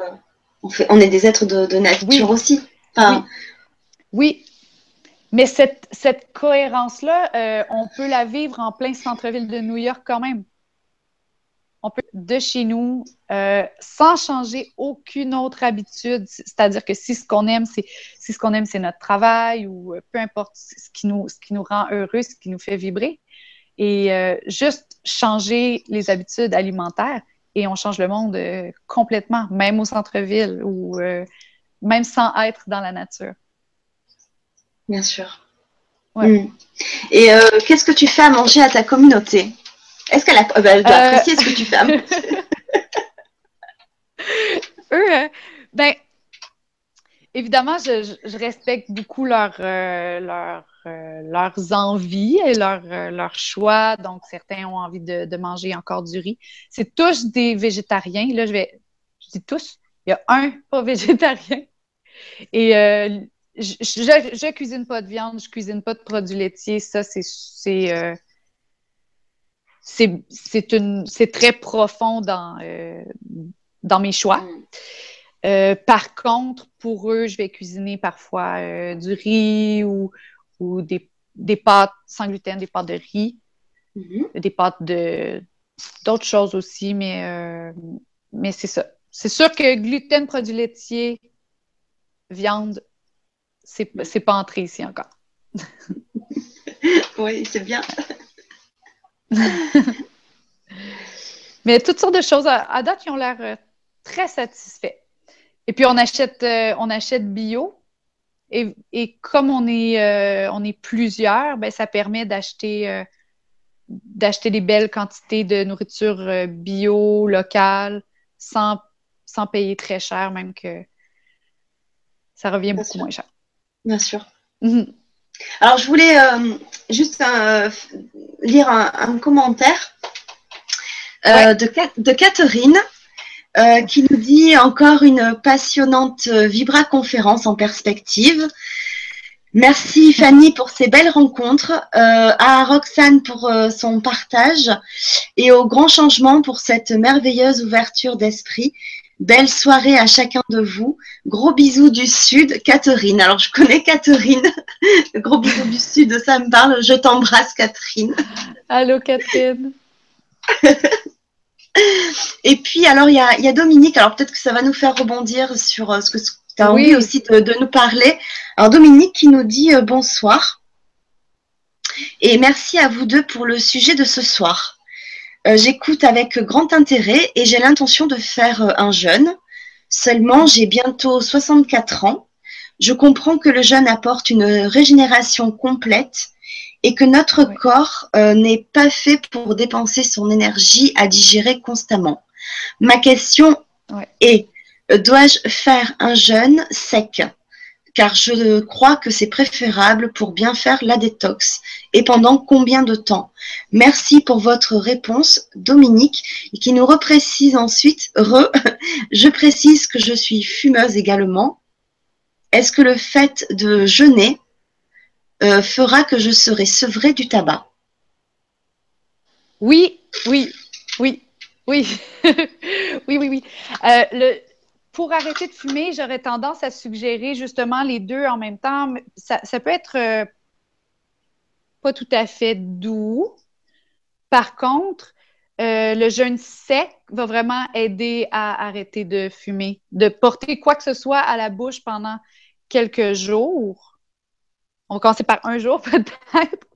on, fait, on est des êtres de, nature aussi. oui. oui. Mais cette, cette cohérence-là, euh, on peut la vivre en plein centre-ville de New York quand même. On peut de chez nous, euh, sans changer aucune autre habitude. C'est-à-dire que si ce qu'on aime, c'est si ce qu'on aime, c'est notre travail ou euh, peu importe ce qui nous, ce qui nous rend heureux, ce qui nous fait vibrer. Et juste changer les habitudes alimentaires et on change le monde complètement, même au centre-ville ou même sans être dans la nature. Bien sûr. Hmm. Et euh, qu'est-ce que tu fais à manger à ta communauté? Est-ce qu'elle a... doit euh, apprécier ce que tu fais à (laughs) Eux, ben, évidemment, je, respecte beaucoup leur, euh, leurs envies et leurs choix. Donc, certains ont envie de, manger encore du riz. C'est tous des végétariens. Là, je vais. Je dis tous. Il y a un pas végétarien. Et je, je, cuisine pas de viande, je cuisine pas de produits laitiers. Ça, c'est c'est euh, c'est très profond dans euh, dans mes choix. Mm. Euh, par contre, pour eux, je vais cuisiner parfois du riz ou, ou des, des, pâtes sans gluten, des pâtes de riz, mm-hmm. des pâtes de d'autres choses aussi, mais mais c'est ça. C'est sûr que gluten, produits laitiers, viande, c'est pas entré ici encore. (laughs) oui, c'est bien. (laughs) Mais toutes sortes de choses. À, date, ils ont l'air euh, très satisfaits. Et puis, on achète, euh, on achète bio. Et, comme on est, euh, on est plusieurs, ben, ça permet d'acheter d'acheter des belles quantités de nourriture bio, locale, sans, sans payer très cher, même que ça revient beaucoup moins cher. Bien sûr. Mhm. Alors, je voulais euh, juste euh, lire un, commentaire euh, de, de, Catherine qui nous dit encore une passionnante Vibra-conférence en perspective. Merci Fanny pour ces belles rencontres, à Roxane pour son partage et au grand changement pour cette merveilleuse ouverture d'esprit. Belle soirée à chacun de vous. Gros bisous du Sud, Catherine. Alors, je connais Catherine. (laughs) Gros bisous du Sud, ça me parle. Je t'embrasse, Catherine. Allô, Catherine. (laughs) Et puis, alors, il y a, Dominique. Alors, peut-être que ça va nous faire rebondir sur euh, ce que tu as envie aussi de, nous parler. Alors, Dominique qui nous dit euh, bonsoir. Et merci à vous deux pour le sujet de ce soir. Euh, j'écoute avec grand intérêt et j'ai l'intention de faire euh, un jeûne. Seulement, j'ai bientôt 64 ans. Je comprends que le jeûne apporte une régénération complète et que notre corps euh, n'est pas fait pour dépenser son énergie à digérer constamment. Ma question est, dois-je faire un jeûne sec? Car je crois que c'est préférable pour bien faire la détox. Et pendant combien de temps? Merci pour votre réponse, Dominique, qui nous reprécise ensuite, (laughs) je précise que je suis fumeuse également. Est-ce que le fait de jeûner euh, fera que je serai sevrée du tabac? Oui, oui, oui, oui, (laughs) oui, oui, oui. Euh, pour arrêter de fumer, j'aurais tendance à suggérer justement les deux en même temps. Ça, peut être euh, pas tout à fait doux. Par contre, euh, le jeûne sec va vraiment aider à arrêter de fumer, de porter quoi que ce soit à la bouche pendant quelques jours. On va commencer par un jour (laughs) peut-être.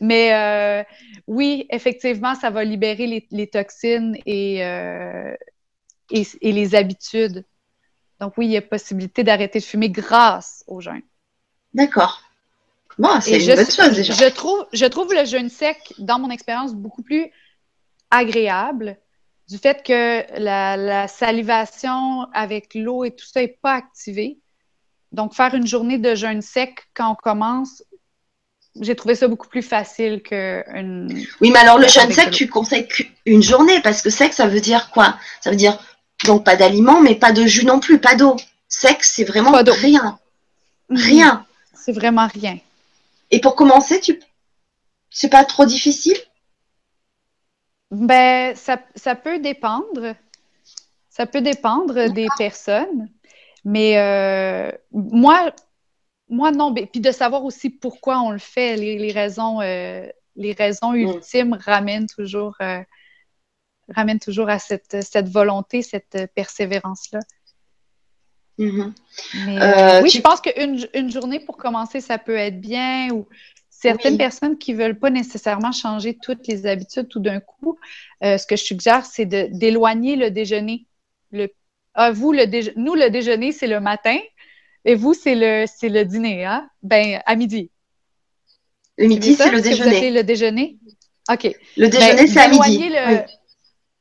Mais euh, oui, effectivement, ça va libérer les, toxines et, et, les habitudes. Donc oui, il y a possibilité d'arrêter de fumer grâce au jeûne. D'accord. Bon, c'est une bonne chose déjà. Je trouve, je trouve le jeûne sec, dans mon expérience, beaucoup plus agréable du fait que la, salivation avec l'eau et tout ça n'est pas activée. Donc, faire une journée de jeûne sec quand on commence, j'ai trouvé ça beaucoup plus facile qu'une. Oui, mais alors le jeûne sec, tu conseilles qu'une journée parce que sec, ça veut dire quoi? Ça veut dire donc pas d'aliments, mais pas de jus non plus, pas d'eau. Sec, c'est vraiment rien. Rien. (laughs) C'est vraiment rien. Et pour commencer, tu c'est pas trop difficile? Ben, ça, peut dépendre. Ça peut dépendre des personnes. Mais euh, moi, moi, non. Puis de savoir aussi pourquoi on le fait, les, raisons, euh, les raisons mm. ultimes ramènent toujours euh, ramène toujours à cette, cette volonté, cette persévérance-là. Mm-hmm. Mais euh, oui, je pense qu'une une journée pour commencer, ça peut être bien. Ou certaines personnes qui ne veulent pas nécessairement changer toutes les habitudes tout d'un coup, euh, ce que je suggère, c'est d'éloigner le déjeuner. Le, ah, vous, le nous, le déjeuner, c'est le matin. Et vous, c'est le, le dîner, hein? Ben, à midi. Le midi, c'est le déjeuner. le déjeuner? OK. Le déjeuner, ben, c'est à midi. Le,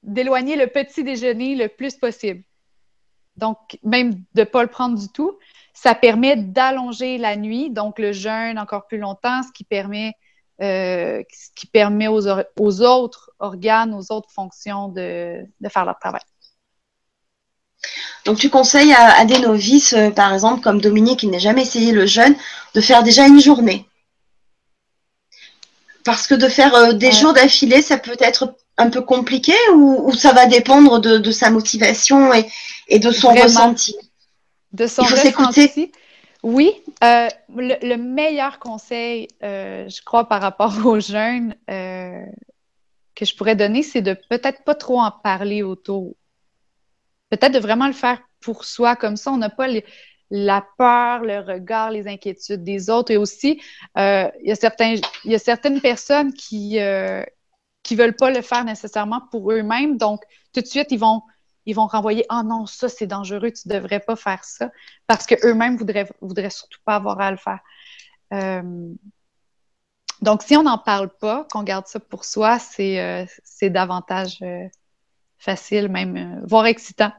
d'éloigner le petit déjeuner le plus possible. Donc, même de ne pas le prendre du tout, ça permet d'allonger la nuit, donc le jeûne encore plus longtemps, ce qui permet, euh, ce qui permet aux, aux, autres organes, aux autres fonctions de, de, faire leur travail. Donc, tu conseilles à, des novices, euh, par exemple, comme Dominique, qui n'a jamais essayé le jeûne, de faire déjà une journée? Parce que de faire euh, des jours d'affilée, ça peut être un peu compliqué ou, ça va dépendre de, sa motivation et, de son ressenti? De son ressenti. Oui, euh, le, meilleur conseil, euh, je crois, par rapport (laughs) aux jeunes euh, que je pourrais donner, c'est de peut-être pas trop en parler autour. Peut-être de vraiment le faire pour soi, comme ça, on n'a pas la peur, le regard, les inquiétudes des autres. Et aussi, il y, a certains, il y a certaines personnes qui, qui veulent pas le faire nécessairement pour eux-mêmes. Donc, tout de suite, ils vont, ils vont renvoyer Ah oh non, ça c'est dangereux, tu devrais pas faire ça, parce qu'eux-mêmes voudraient, voudraient surtout pas avoir à le faire. Euh, donc, si on n'en parle pas, qu'on garde ça pour soi, c'est euh, davantage euh, facile, même, voire excitant.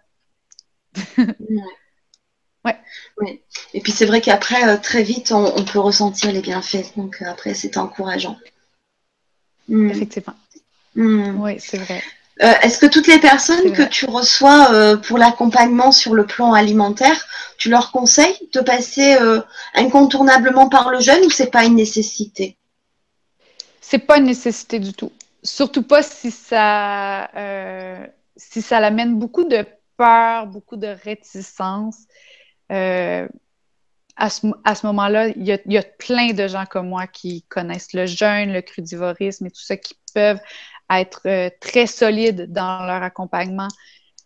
(laughs) ouais. ouais. Et puis c'est vrai qu'après, très vite, on, peut ressentir les bienfaits. Donc après, c'est encourageant. Hmm. Effectivement. Hmm. Oui, c'est vrai. Euh, est-ce que toutes les personnes que tu reçois euh, pour l'accompagnement sur le plan alimentaire, tu leur conseilles de passer euh, incontournablement par le jeûne ou c'est pas une nécessité? C'est pas une nécessité du tout. Surtout pas si ça si ça l'amène beaucoup de peur, beaucoup de réticence. Euh, à ce, moment-là, il y, a, plein de gens comme moi qui connaissent le jeûne, le crudivorisme et tout ça, qui peuvent être euh, très solides dans leur accompagnement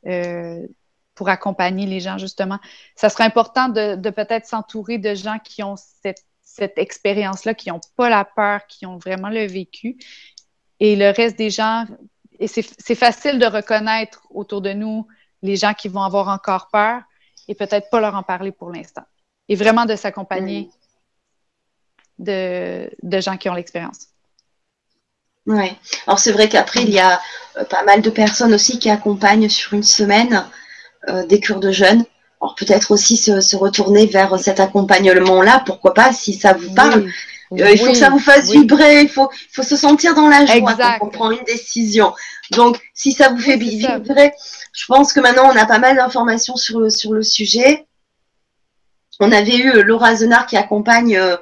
euh, pour accompagner les gens, justement. Ça serait important de, peut-être s'entourer de gens qui ont cette, expérience-là, qui n'ont pas la peur, qui ont vraiment le vécu. Et le reste des gens, et c'est facile de reconnaître autour de nous les gens qui vont avoir encore peur et peut-être pas leur en parler pour l'instant et vraiment de s'accompagner de, gens qui ont l'expérience. Oui. Alors c'est vrai qu'après, il y a euh, pas mal de personnes aussi qui accompagnent sur une semaine euh, des cures de jeûne. Alors peut-être aussi se, retourner vers cet accompagnement-là, pourquoi pas, si ça vous parle. Euh, il faut que ça vous fasse vibrer, il faut, faut se sentir dans la joie quand on prend une décision. Donc, si ça vous fait vibrer, je pense que maintenant on a pas mal d'informations sur, sur le sujet. On avait eu Laura Zenard qui accompagne, euh,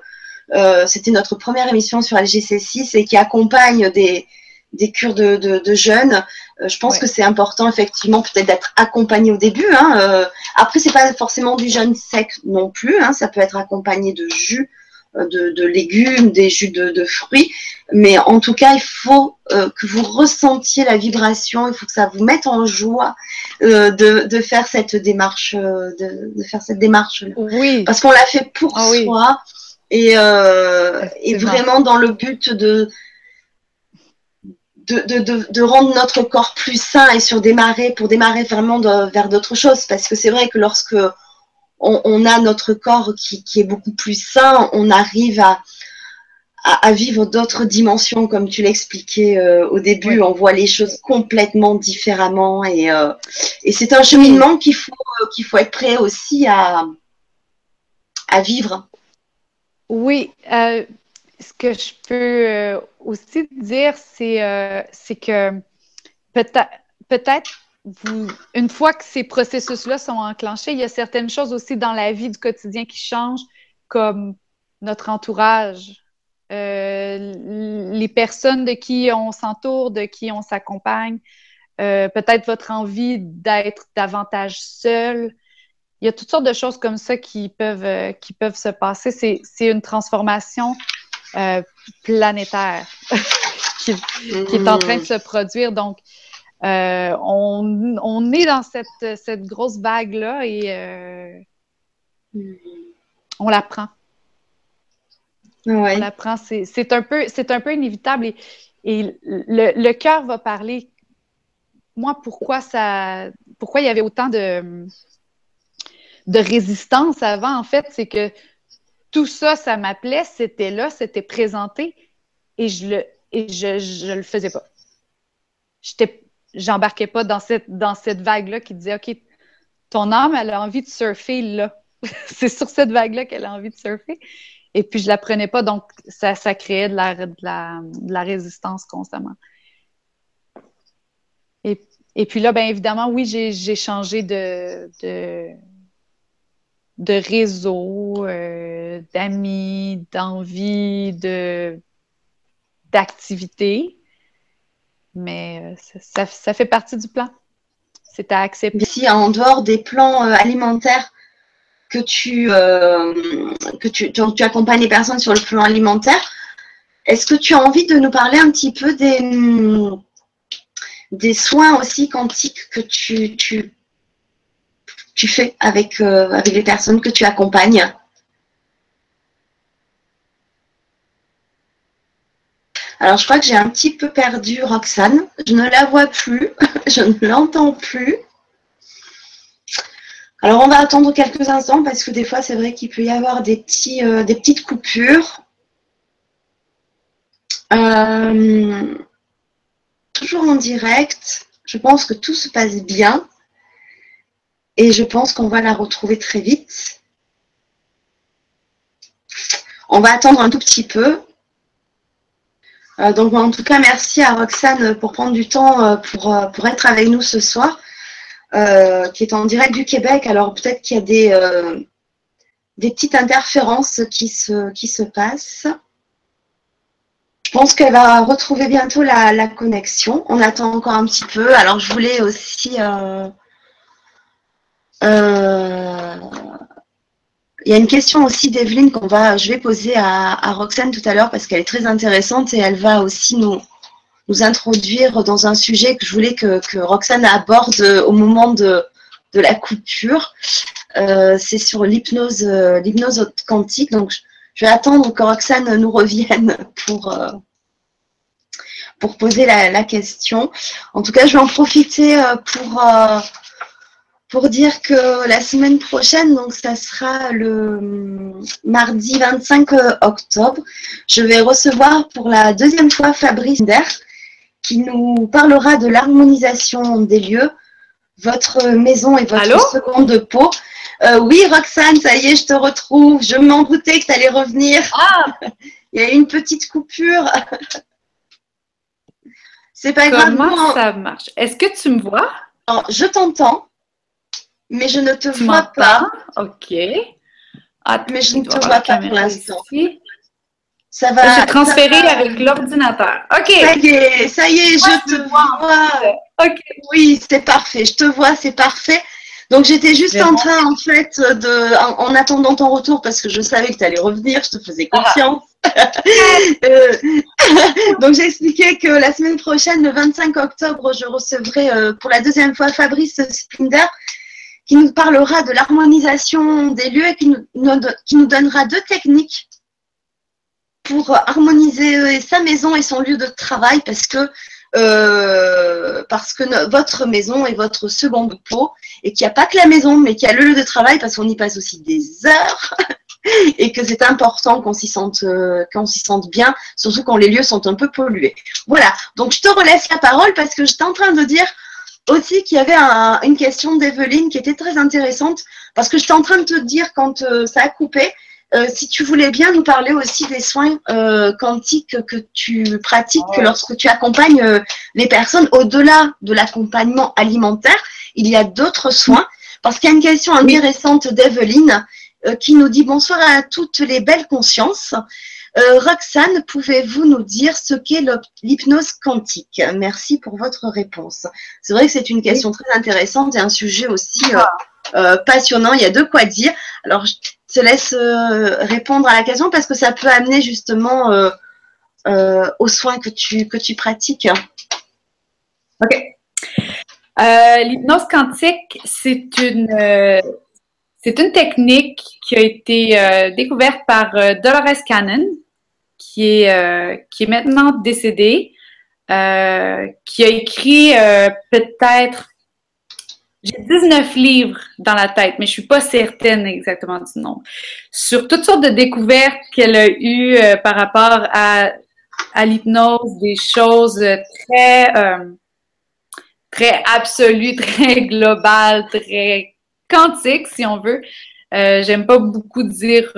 euh, c'était notre première émission sur LGC6 et qui accompagne des, des cures de, de, jeunes. je pense que c'est important effectivement peut-être d'être accompagné au début. Hein, euh, après, c'est pas forcément du jeûne sec non plus. Hein, ça peut être accompagné de jus de, légumes, des jus de, fruits. Mais en tout cas, il faut euh, que vous ressentiez la vibration, il faut que ça vous mette en joie euh, de, faire cette démarche, euh, de, faire cette démarche. Oui. Parce qu'on l'a fait pour ah soi et, et vraiment dans le but de de, de, de, rendre notre corps plus sain et sur démarrer, pour démarrer vraiment vers d'autres choses. Parce que c'est vrai que lorsque on, a notre corps qui, est beaucoup plus sain, on arrive à, à, vivre d'autres dimensions, comme tu l'expliquais euh, au début, on voit les choses complètement différemment et, euh, c'est un cheminement qu'il faut, euh, qu'il faut être prêt aussi à, à vivre. Oui, ce que je peux aussi dire, c'est, c'est que peut-être une fois que ces processus-là sont enclenchés, il y a certaines choses aussi dans la vie du quotidien qui changent, comme notre entourage, euh, les personnes de qui on s'entoure, de qui on s'accompagne, euh, peut-être votre envie d'être davantage seul. Il y a toutes sortes de choses comme ça qui peuvent, euh, qui peuvent se passer. C'est une transformation planétaire (laughs) qui, qui, est en train de se produire. Donc, euh, on, est dans cette, cette grosse vague-là et euh, on la prend. On la prend. C'est un, peu, un peu inévitable et, et le, le cœur va parler. Moi, pourquoi ça pourquoi il y avait autant de, de résistance avant, en fait, c'est que tout ça, ça m'appelait, c'était là, c'était présenté et je le et je, je le faisais pas. J'embarquais pas dans cette, dans cette vague-là qui disait, OK, ton âme, elle a envie de surfer là. (laughs) c'est sur cette vague-là qu'elle a envie de surfer. Et puis, je la prenais pas, donc ça, ça créait de la, de la, de la résistance constamment. Et, et, puis là, bien évidemment, oui, j'ai changé de, de réseau, euh, d'amis, d'envie, de d'activité mais euh, ça, fait partie du plan. C'est à accepter. Si en dehors des plans euh, alimentaires que tu, euh, tu, accompagnes les personnes sur le plan alimentaire, est-ce que tu as envie de nous parler un petit peu des, soins aussi quantiques que tu, tu fais avec, avec les personnes que tu accompagnes Alors, je crois que j'ai un petit peu perdu Roxane. Je ne la vois plus. (laughs) je ne l'entends plus. Alors, on va attendre quelques instants parce que des fois, c'est vrai qu'il peut y avoir des, euh, petites coupures. Euh, toujours en direct. Je pense que tout se passe bien. Et je pense qu'on va la retrouver très vite. On va attendre un tout petit peu. Euh, donc en tout cas, merci à Roxane pour prendre du temps euh, pour, euh, pour être avec nous ce soir, qui est en direct du Québec. Alors peut-être qu'il y a des, petites interférences qui se, passent. Je pense qu'elle va retrouver bientôt la, connexion. On attend encore un petit peu. Alors je voulais aussi Euh, il y a une question aussi d'Evelyne qu'on va, je vais poser à, Roxane tout à l'heure parce qu'elle est très intéressante et elle va aussi nous, nous introduire dans un sujet que je voulais que, Roxane aborde au moment de, la coupure. Euh, c'est sur l'hypnose, l'hypnose quantique. Donc, je vais attendre que Roxane nous revienne pour, euh, pour poser la, question. En tout cas, je vais en profiter euh, pour, pour dire que la semaine prochaine, donc ça sera le mardi 25 octobre, je vais recevoir pour la deuxième fois Fabrice Der qui nous parlera de l'harmonisation des lieux, votre maison et votre seconde peau. Euh, oui, Roxane, ça y est, je te retrouve. Je m'en doutais que tu allais revenir. Ah (laughs) Il y a une petite coupure. C'est pas grave. Comment ça marche? Est-ce que tu me vois? je t'entends mais je ne te vois pas. Ok. Ah, mais je ne te vois pas pour l'instant. Ça va. Je transféré avec l'ordinateur. OK. Ça y est, ça y est, je te vois. OK. Oui, c'est parfait. Je te vois, c'est parfait. Donc j'étais juste en train en fait de en, attendant ton retour parce que je savais que tu allais revenir, je te faisais confiance. (laughs) Euh, (laughs) donc j'expliquais que la semaine prochaine, le 25 octobre, je recevrai euh, pour la deuxième fois Fabrice Spinder qui nous parlera de l'harmonisation des lieux et qui nous, donnera deux techniques pour harmoniser sa maison et son lieu de travail parce que euh, parce que votre maison est votre seconde peau et qu'il n'y a pas que la maison mais qu'il y a le lieu de travail parce qu'on y passe aussi des heures (laughs) et que c'est important qu'on s'y sente euh, qu'on s'y sente bien surtout quand les lieux sont un peu pollués. Voilà, donc je te relaisse la parole parce que j'étais en train de dire aussi qu'il y avait une question d'Evelyne qui était très intéressante parce que j'étais en train de te dire quand euh, ça a coupé, euh, si tu voulais bien nous parler aussi des soins euh, quantiques que tu pratiques lorsque tu accompagnes les personnes au-delà de l'accompagnement alimentaire, il y a d'autres soins. Parce qu'il y a une question intéressante d'Evelyne qui nous dit bonsoir à toutes les belles consciences. Euh, Roxane, pouvez-vous nous dire ce qu'est l'hypnose quantique? Merci pour votre réponse. C'est vrai que c'est une question très intéressante et un sujet aussi euh, euh, passionnant. Il y a de quoi dire. Alors, je te laisse répondre à la question parce que ça peut amener justement aux soins que tu, que tu pratiques. OK. L'hypnose quantique, c'est une, c'est une technique qui a été découverte par Dolores Cannon, qui est, euh, qui est maintenant décédé, euh, qui a écrit euh, peut-être j'ai 19 livres dans la tête, mais je suis pas certaine exactement du nom. Sur toutes sortes de découvertes qu'elle a eues par rapport à, à l'hypnose, des choses très, très absolues, (laughs) très globales, très quantiques, si on veut. J'aime pas beaucoup dire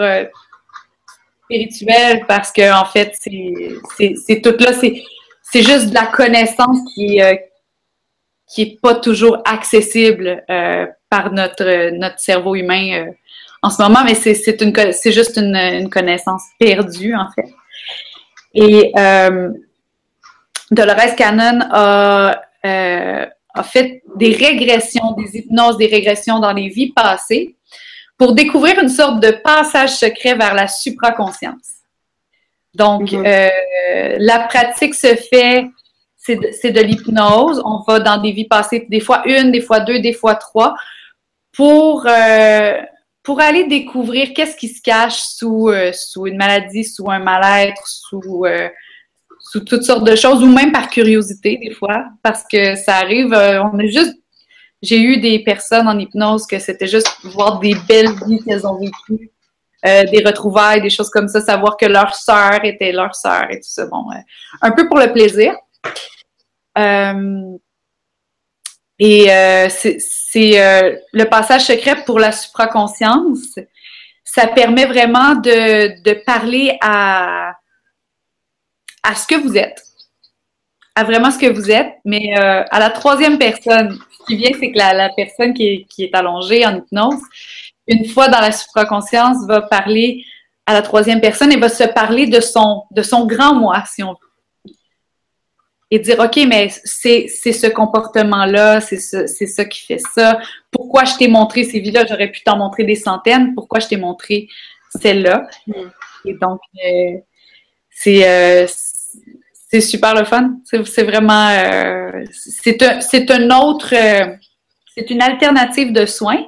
spirituel parce que en fait, c'est tout là, c'est juste de la connaissance qui euh, qui pas toujours accessible euh, par notre notre cerveau humain euh, en ce moment, mais c'est une juste une, une, connaissance perdue en fait. Et Dolores Cannon a a fait des régressions, des hypnoses, des régressions dans les vies passées pour découvrir une sorte de passage secret vers la supraconscience. Donc, mhm. euh, la pratique se fait, c'est de, l'hypnose. On va dans des vies passées, des fois une, des fois deux, des fois trois, pour, euh, pour aller découvrir qu'est-ce qui se cache sous, euh, sous une maladie, sous un mal-être, sous, sous toutes sortes de choses, ou même par curiosité, des fois, parce que ça arrive, on est juste j'ai eu des personnes en hypnose que c'était juste voir des belles vies qu'elles ont vécues, euh, des retrouvailles, des choses comme ça, savoir que leur sœur était leur sœur et tout ça. Bon, euh, un peu pour le plaisir. Euh, et c'est le passage secret pour la supraconscience. Ça permet vraiment de, parler à, à ce que vous êtes, à vraiment ce que vous êtes, mais à la troisième personne qui vient, c'est que la, personne qui est, allongée en hypnose, une fois dans la supraconscience, va parler à la troisième personne et va se parler de son, de son grand moi, si on veut. et dire, OK, mais c'est ce comportement-là, c'est ce, ça qui fait ça. Pourquoi je t'ai montré ces vies-là? J'aurais pu t'en montrer des centaines. Pourquoi je t'ai montré celle-là? Mm. Et donc, euh, c'est euh, c'est super le fun. C'est vraiment... Euh, c'est un, un, autre... c'est une alternative de soins.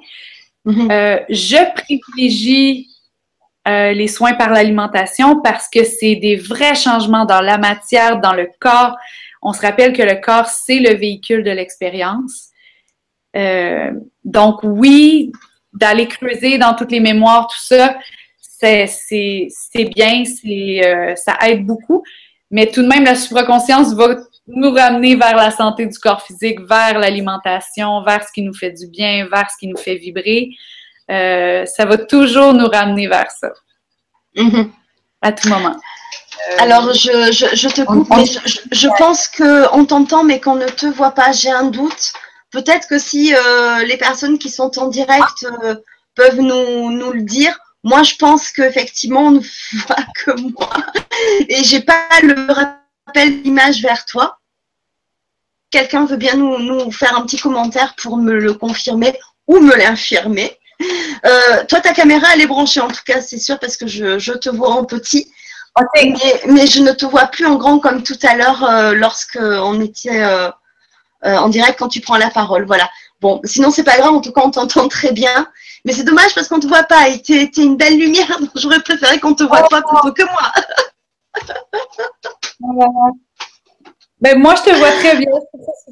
Mm-hmm. je privilégie les soins par l'alimentation parce que c'est des vrais changements dans la matière, dans le corps. On se rappelle que le corps, c'est le véhicule de l'expérience. Euh, donc oui, d'aller creuser dans toutes les mémoires, tout ça, c'est bien, c'est euh, ça aide beaucoup. Mais tout de même, la supraconscience va nous ramener vers la santé du corps physique, vers l'alimentation, vers ce qui nous fait du bien, vers ce qui nous fait vibrer. Euh, ça va toujours nous ramener vers ça. Mm-hmm. À tout moment. Euh, Alors, je, je, te coupe, mais je, je pense qu'on t'entend, mais qu'on ne te voit pas. J'ai un doute. Peut-être que si euh, les personnes qui sont en direct euh, peuvent nous, nous, le dire, moi, je pense qu'effectivement, on ne (laughs) voit que moi. Et j'ai pas le rappel d'image vers toi. Quelqu'un veut bien nous, nous, faire un petit commentaire pour me le confirmer ou me l'infirmer. toi, ta caméra, elle est branchée, en tout cas, c'est sûr, parce que je, je te vois en petit. Mais, je ne te vois plus en grand comme tout à l'heure euh, lorsque on était euh, euh, en direct quand tu prends la parole. Voilà. Bon, sinon c'est pas grave, en tout cas on t'entend très bien. Mais c'est dommage parce qu'on te voit pas et t'es une belle lumière, (laughs) j'aurais préféré qu'on te voit pas plutôt que moi. (laughs) ben, moi je te vois très bien,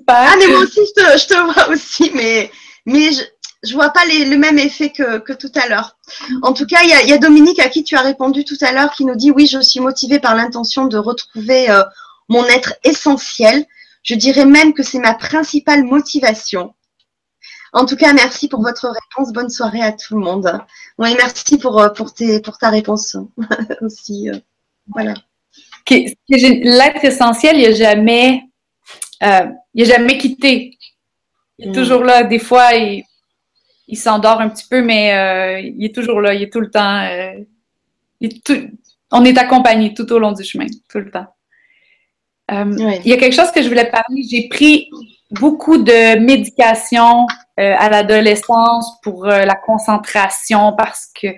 Ah mais moi aussi je te, je te vois aussi, mais, mais je, je vois pas le même effet que, tout à l'heure. En tout cas, il y a, Dominique à qui tu as répondu tout à l'heure qui nous dit oui, je suis motivée par l'intention de retrouver euh, mon être essentiel. Je dirais même que c'est ma principale motivation. En tout cas, merci pour votre réponse. Bonne soirée à tout le monde. Oui, merci pour, euh, pour, tes, pour ta réponse (laughs) aussi. Euh, voilà. L'être essentiel, il n'a jamais, il a jamais quitté. Il est mm. toujours là. Des fois, il, il s'endort un petit peu, mais euh, il est toujours là, il est tout le temps. Euh, on est accompagné tout au long du chemin, tout le temps. Euh, il y a quelque chose que je voulais parler. J'ai pris beaucoup de médication à l'adolescence pour la concentration parce que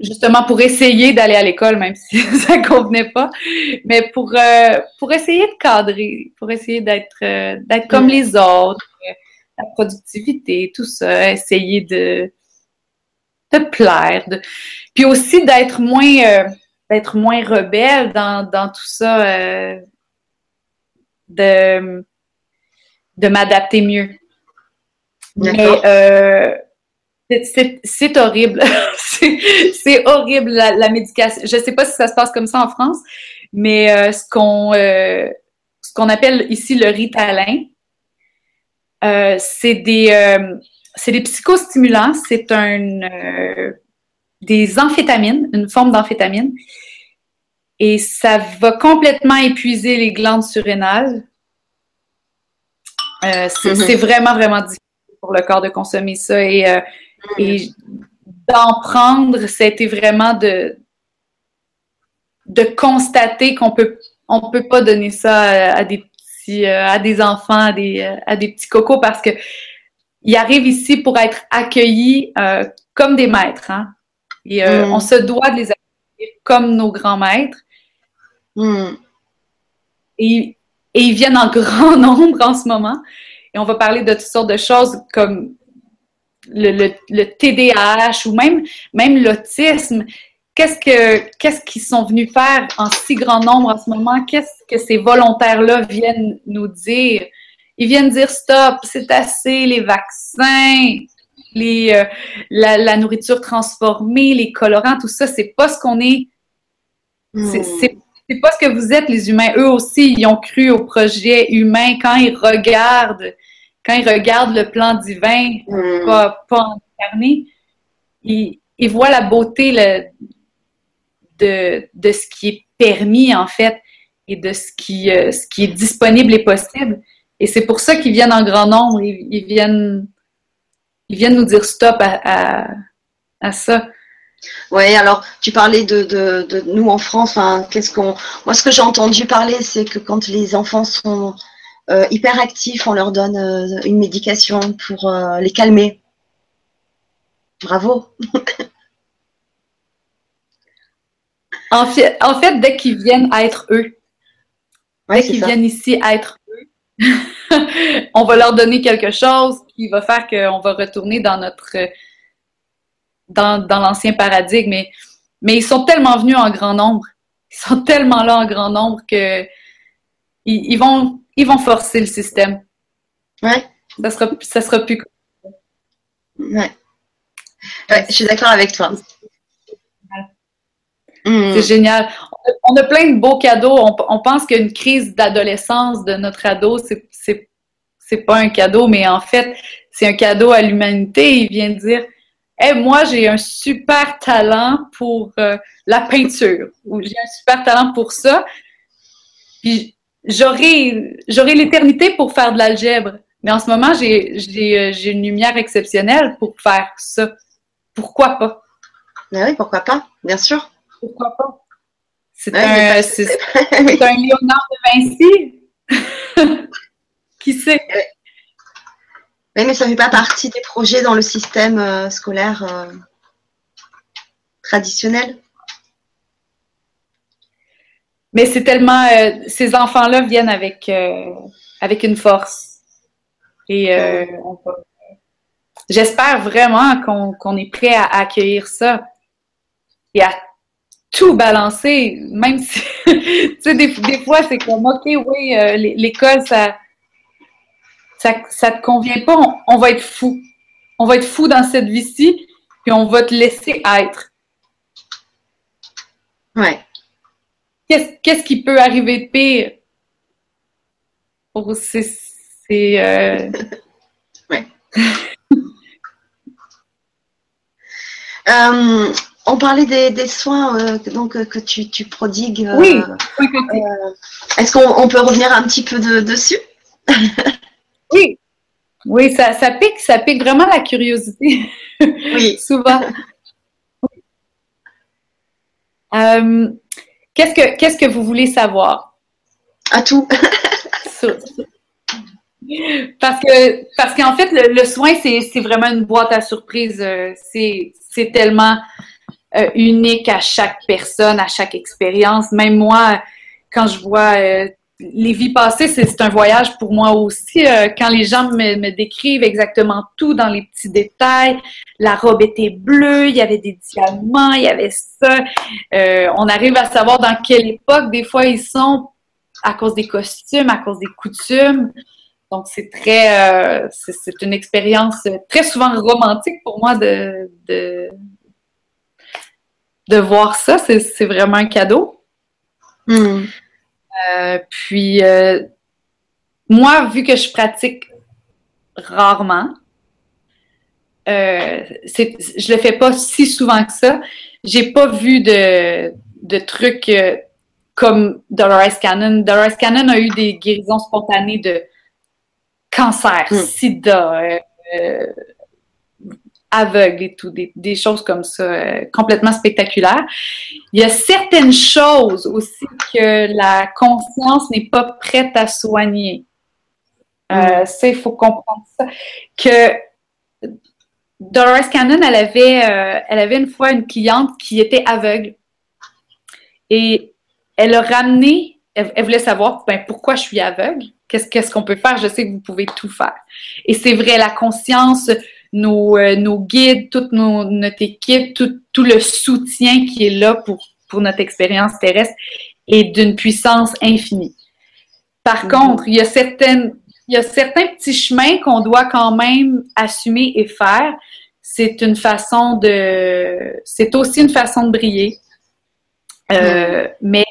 justement pour essayer d'aller à l'école, même si (laughs) ça ne convenait pas, mais pour, pour essayer de cadrer, pour essayer d'être d'être comme les autres, la productivité, tout ça, essayer de, de plaire, puis aussi d'être moins, euh, d'être moins rebelle dans, tout ça, euh, de, de m'adapter mieux. Mais euh, c'est horrible. (laughs) c'est horrible la, médication. Je ne sais pas si ça se passe comme ça en France, mais ce qu'on ce qu'on appelle ici le ritalin, euh, c'est des, euh, c'est des psychostimulants, c'est un, euh, des amphétamines, une forme d'amphétamine. Et ça va complètement épuiser les glandes surrénales. Mhm. c'est, vraiment, vraiment difficile pour le corps de consommer ça. Et, et d'en prendre, c'était vraiment de, de constater qu'on peut on peut pas donner ça à des euh, à des enfants, à des, euh, à des petits cocos parce que ils arrivent ici pour être accueillis euh, comme des maîtres. Hein? Et mm. on se doit de les accueillir comme nos grands maîtres. Mm. Et, et, ils viennent en grand (laughs) nombre en ce moment. Et on va parler de toutes sortes de choses comme le, le, le TDAH ou même, même l'autisme qu'est-ce que qu'est-ce qu'ils sont venus faire en si grand nombre en ce moment? Qu'est-ce que ces volontaires-là viennent nous dire? Ils viennent dire stop, c'est assez, les vaccins, les, euh, la, nourriture transformée, les colorants, tout ça, c'est pas ce qu'on est. Hmm. C'est pas ce que vous êtes, les humains. Eux aussi, ils ont cru au projet humain quand ils regardent, quand ils regardent le plan divin, hmm. pas, pas incarné. Ils, ils voient la beauté, le, de, ce qui est permis, en fait, et de ce qui, euh, ce qui est disponible et possible. Et c'est pour ça qu'ils viennent en grand nombre. Ils, viennent, ils viennent nous dire stop à, à, ça. Oui, alors tu parlais de, de, nous en France. qu'est-ce qu'on Moi, ce que j'ai entendu parler, c'est que quand les enfants sont euh, hyperactifs, on leur donne euh, une médication pour euh, les calmer. Bravo. (laughs) en, fait, en fait, dès qu'ils viennent à être eux, dès qu'ils viennent ici à être eux, (laughs) on va leur donner quelque chose qui va faire qu'on va retourner dans notre dans, l'ancien paradigme. Mais, mais ils sont tellement venus en grand nombre. Ils sont (laughs) tellement là en grand nombre que ils, vont, ils vont forcer le système. Ouais. Ça sera, ça sera plus. Ouais. ouais je suis d'accord avec toi. C'est génial. On a plein de beaux cadeaux. On, pense qu'une crise d'adolescence de notre ado, c'est, c'est pas un cadeau, mais en fait, c'est un cadeau à l'humanité. Il vient dire hey, moi, j'ai un super talent pour euh, la peinture ou j'ai un super talent pour ça. Puis j'aurai, j'aurai l'éternité pour faire de l'algèbre. Mais en ce moment, j'ai, j'ai, euh, j'ai une lumière exceptionnelle pour faire ça. Pourquoi pas? Ben oui, pourquoi pas, bien sûr. Pourquoi pas? C'est un, c'est, un Léonard de Vinci. (laughs) Qui sait? Oui, mais ça ne fait pas partie des projets dans le système euh, scolaire euh, traditionnel. Mais c'est tellement. Euh, ces enfants-là viennent avec, avec une force. Et j'espère vraiment qu'on est prêt à accueillir ça et à tout balancer, même si, (laughs) tu sais, des, des, fois, c'est comme, OK, oui, l'école, ça, ça, ça te convient pas, on, va être fou. On va être fou dans cette vie-ci, puis on va te laisser être. Ouais. Qu'est-ce, qui peut arriver de pire? Oh, c'est. Euh, (laughs) ouais. (laughs) Euh, on parlait des, soins euh, donc, que tu, tu prodigues. oui. Est-ce qu'on peut revenir un petit peu dessus? (laughs) Oui, oui, ça, ça pique, ça pique vraiment la curiosité. Oui. (laughs) Souvent. Euh, qu'est-ce que qu'est-ce que vous voulez savoir? À tout. parce que parce qu'en fait, le, soin, c'est vraiment une boîte à surprise. Euh, c'est tellement euh, unique à chaque personne, à chaque expérience. Même moi, quand je vois les vies passées, c'est un voyage pour moi aussi. Euh, quand les gens me, décrivent exactement tout dans les petits détails, la robe était bleue, il y avait des diamants, il y avait ça. Euh, on arrive à savoir dans quelle époque des fois ils sont à cause des costumes, à cause des coutumes. Donc c'est très, euh, c'est une expérience très souvent romantique pour moi de de, voir ça. C'est vraiment un cadeau. Hmm. Euh, puis, euh, moi, vu que je pratique rarement, euh, je le fais pas si souvent que ça. J'ai pas vu de, de trucs euh, comme Dolores Cannon. Dolores Cannon a eu des guérisons spontanées de cancer, hmm. sida, aveugle et tout, des, choses comme ça, euh, complètement spectaculaires. Il y a certaines choses aussi que la conscience n'est pas prête à soigner. Euh, ça, il faut comprendre ça. Que Dolores Cannon, elle avait, euh, elle avait une fois une cliente qui était aveugle. Et elle a ramené, elle, voulait savoir ben, pourquoi je suis aveugle? Qu'est-ce qu'est-ce qu'on peut faire? Je sais que vous pouvez tout faire. Et c'est vrai, la conscience nos, euh, nos guides, toute notre équipe, tout, tout, le soutien qui est là pour, pour notre expérience terrestre est d'une puissance infinie. Par mhm. contre, il y a certaines, il y a certains petits chemins qu'on doit quand même assumer et faire. C'est une façon de, c'est aussi une façon de briller. Euh, mhm. Mais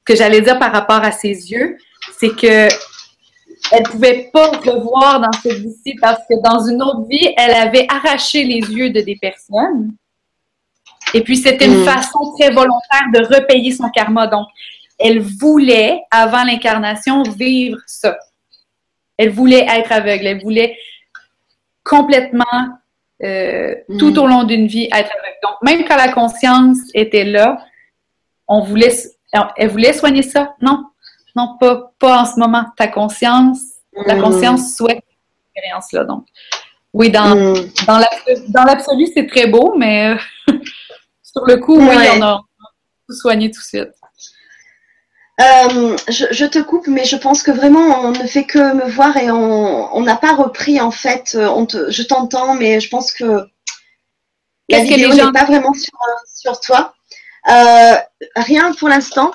ce que j'allais dire par rapport à ses yeux, c'est que elle pouvait pas revoir dans cette vie-ci parce que dans une autre vie, elle avait arraché les yeux de des personnes. Et puis, c'était une mm. façon très volontaire de repayer son karma. Donc, elle voulait, avant l'incarnation, vivre ça. Elle voulait être aveugle. Elle voulait complètement euh, tout mm. au long d'une vie être avec. Donc, même quand la conscience était là, on voulait, elle voulait soigner ça. Non, non, pas, pas en ce moment. Ta conscience, la mm. conscience souhaite cette expérience-là. Donc, oui, dans, mm. dans l'absolu, c'est très beau, mais euh, (laughs) sur le coup, oui, on a tout soigné tout de suite. Euh, je, te coupe, mais je pense que vraiment on ne fait que me voir et on n'a pas repris en fait. Euh, on te, je t'entends, mais je pense que la vidéo n'est pas vraiment sur, sur toi. Euh, rien pour l'instant.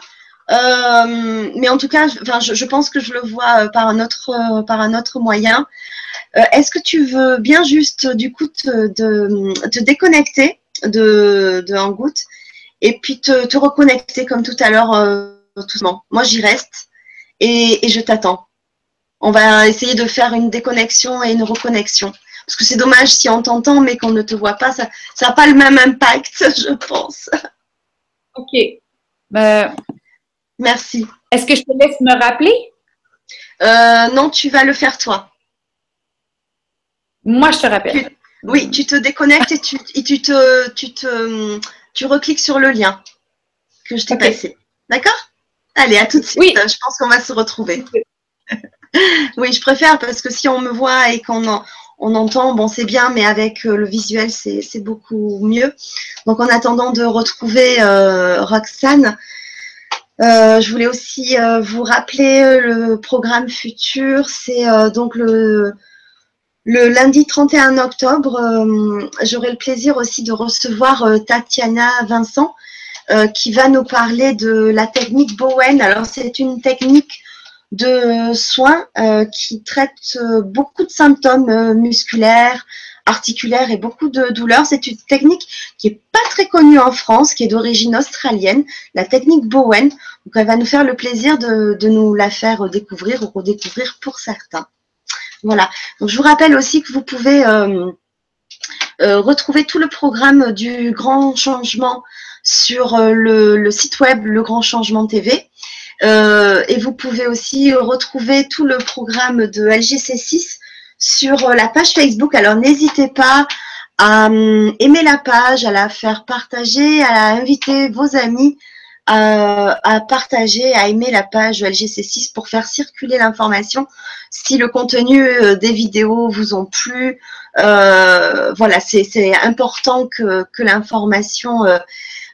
Mais en tout cas, je, pense que je le vois par un autre, par un autre moyen. Est-ce que tu veux bien juste du coup te, déconnecter de, de et puis te, te reconnecter comme tout à l'heure doucement. Moi, j'y reste et, je t'attends. On va essayer de faire une déconnexion et une reconnexion. Parce que c'est dommage si on t'entend mais qu'on ne te voit pas, ça n'a pas le même impact, (laughs) je pense. Ok. Ben, Merci. Est-ce que je te laisse me rappeler? Euh, non, tu vas le faire toi. Moi, je te rappelle. oui, tu te déconnectes et tu, tu, te, tu, te, tu recliques sur le lien que je t'ai passé. D'accord? Allez, à tout de suite. Oui. Je pense qu'on va se retrouver. (laughs) oui, je préfère parce que si on me voit et qu'on on entend, bon, c'est bien, mais avec euh, le visuel, c'est beaucoup mieux. Donc, en attendant de retrouver euh, Roxane, euh, je voulais aussi vous rappeler le programme futur. C'est donc le, le lundi 31 octobre. J'aurai le plaisir aussi de recevoir Tatiana Vincent, euh, qui va nous parler de la technique Bowen. Alors, c'est une technique de soins euh, qui traite euh, beaucoup de symptômes musculaires, articulaires et beaucoup de douleurs. C'est une technique qui est pas très connue en France, qui est d'origine australienne, la technique Bowen. Donc, elle va nous faire le plaisir de, nous la faire découvrir ou redécouvrir pour certains. Voilà. Donc, je vous rappelle aussi que vous pouvez euh, retrouver tout le programme du grand changement sur euh, le, site web Le Grand Changement TV. Euh, et vous pouvez aussi retrouver tout le programme de LGC6 sur euh, la page Facebook. Alors n'hésitez pas à aimer la page, à la faire partager, à inviter vos amis à, partager, à aimer la page LGC6 pour faire circuler l'information. Si le contenu des vidéos vous ont plu, voilà, c'est important que, que l'information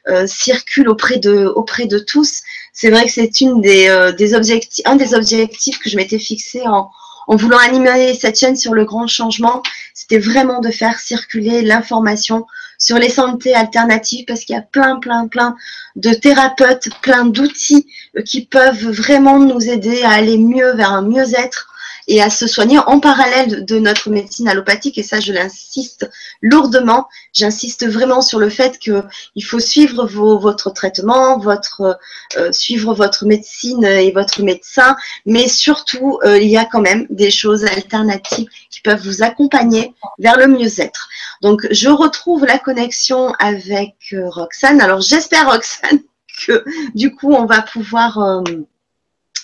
euh, circule auprès de, auprès de tous. C'est vrai que c'est une des, euh, des objectifs, un des objectifs que je m'étais fixé en, en voulant animer cette chaîne sur le grand changement, c'était vraiment de faire circuler l'information sur les santé alternatives parce qu'il y a plein, plein, plein de thérapeutes, plein d'outils euh, qui peuvent vraiment nous aider à aller mieux vers un mieux-être et à se soigner en parallèle de notre médecine allopathique. Et ça, je l'insiste lourdement. J'insiste vraiment sur le fait qu'il faut suivre vos, votre traitement, votre, euh, suivre votre médecine et votre médecin. Mais surtout, euh, il y a quand même des choses alternatives qui peuvent vous accompagner vers le mieux-être. Donc, je retrouve la connexion avec euh, Roxane. Alors, j'espère, Roxane, (laughs) que du coup, on va pouvoir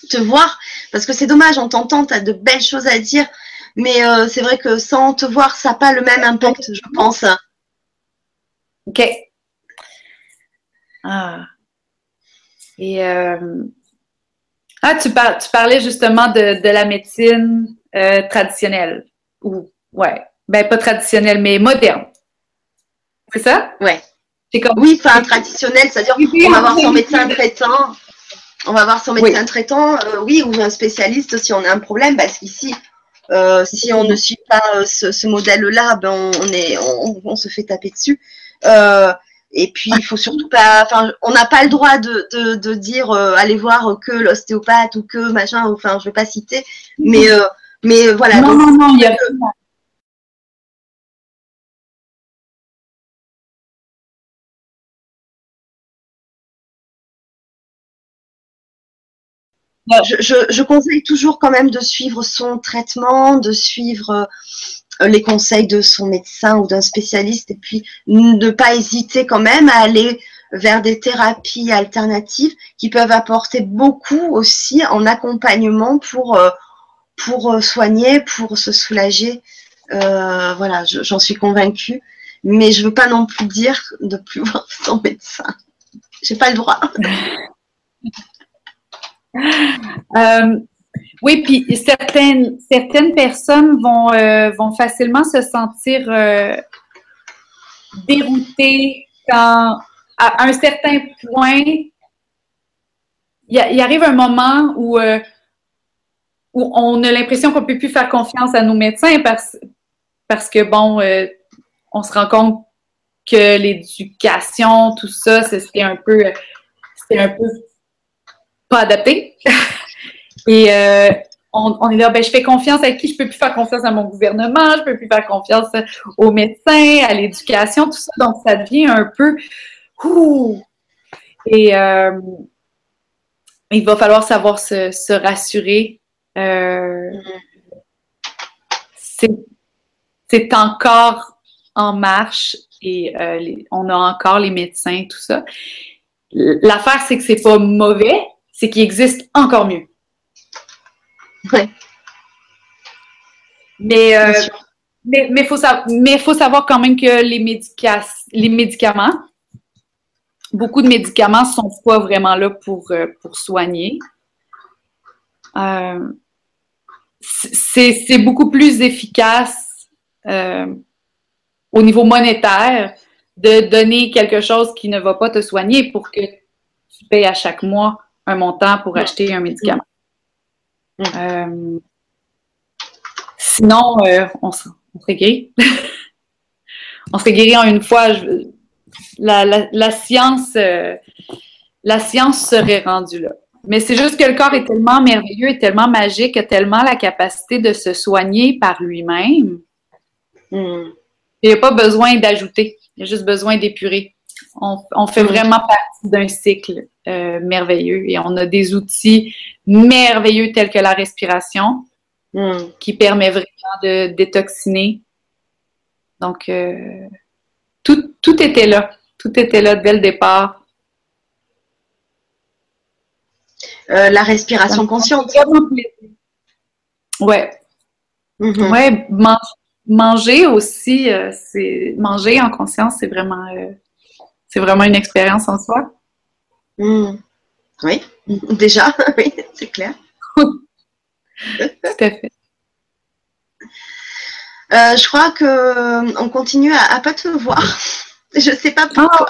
te voir, parce que c'est dommage, on t'entend, tu as de belles choses à dire, mais euh, c'est vrai que sans te voir, ça n'a pas le même impact, je pense. Ok. Ah. Et euh, ah, tu, tu, parlais justement de, la médecine euh, traditionnelle. Ou ouais, ben pas traditionnelle, mais moderne. C'est ça? Ouais. Comme... Oui, enfin traditionnel, c'est-à-dire qu'on va voir son médecin traitant on va voir son médecin traitant, euh, oui, ou un spécialiste si on a un problème, parce qu'ici, euh, si on ne suit pas euh, ce, modèle-là, ben on, est, on, se fait taper dessus. et puis, il faut surtout pas, enfin, on n'a pas le droit de, de, dire allez voir que l'ostéopathe ou que machin, enfin, je vais pas citer, mais, mais voilà. Non, non, non, il y a, je, conseille toujours quand même de suivre son traitement, de suivre euh, les conseils de son médecin ou d'un spécialiste, et puis ne pas hésiter quand même à aller vers des thérapies alternatives qui peuvent apporter beaucoup aussi en accompagnement pour, euh, pour euh, soigner, pour se soulager voilà, j'en suis convaincue. Mais je veux pas non plus dire de plus (laughs) voir son médecin. J'ai pas le droit. (laughs) oui, puis certaines, personnes vont, vont facilement se sentir déroutées quand, à un certain point, il, arrive un moment où, euh, on a l'impression qu'on ne peut plus faire confiance à nos médecins parce, que, bon, euh, on se rend compte que l'éducation, tout ça, c'était un peu, c'était un peu pas adapté. (laughs) Et euh, on, est là, ben, je fais confiance à qui? Je peux plus faire confiance à mon gouvernement, je peux plus faire confiance aux médecins, à l'éducation, tout ça. Donc, ça devient un peu! Et il va falloir savoir se, rassurer. Euh, c'est encore en marche et euh, on a encore les médecins, tout ça. L'affaire, c'est que c'est pas mauvais, c'est qu'il existe encore mieux. Oui. Mais euh, mais il faut, faut, savoir quand même que les, les médicaments, beaucoup de médicaments ne sont pas vraiment là pour, euh, pour soigner. Euh, c'est beaucoup plus efficace euh, au niveau monétaire de donner quelque chose qui ne va pas te soigner pour que tu payes à chaque mois un montant pour acheter un médicament. sinon, on, serait guéri. (laughs) on serait guéri en une fois. Je, la, science, euh, la science serait rendue là. Mais c'est juste que le corps est tellement merveilleux et tellement magique, a tellement la capacité de se soigner par lui-même. Hmm. Il n'y a pas besoin d'ajouter, il y a juste besoin d'épurer. On, fait vraiment partie d'un cycle euh, merveilleux et on a des outils merveilleux tels que la respiration hmm. qui permet vraiment de détoxiner. Donc, euh, tout, tout était là. Tout était là dès le départ. Euh, la respiration consciente. Ouais. Mm-hmm. Ouais, manger aussi, euh, c'est manger en conscience, c'est vraiment, euh, c'est vraiment une expérience en soi? Mm. Oui, (laughs) déjà, (laughs) oui, c'est clair. Tout à fait. je crois que on continue à, à pas te voir. (laughs) Je sais pas pourquoi.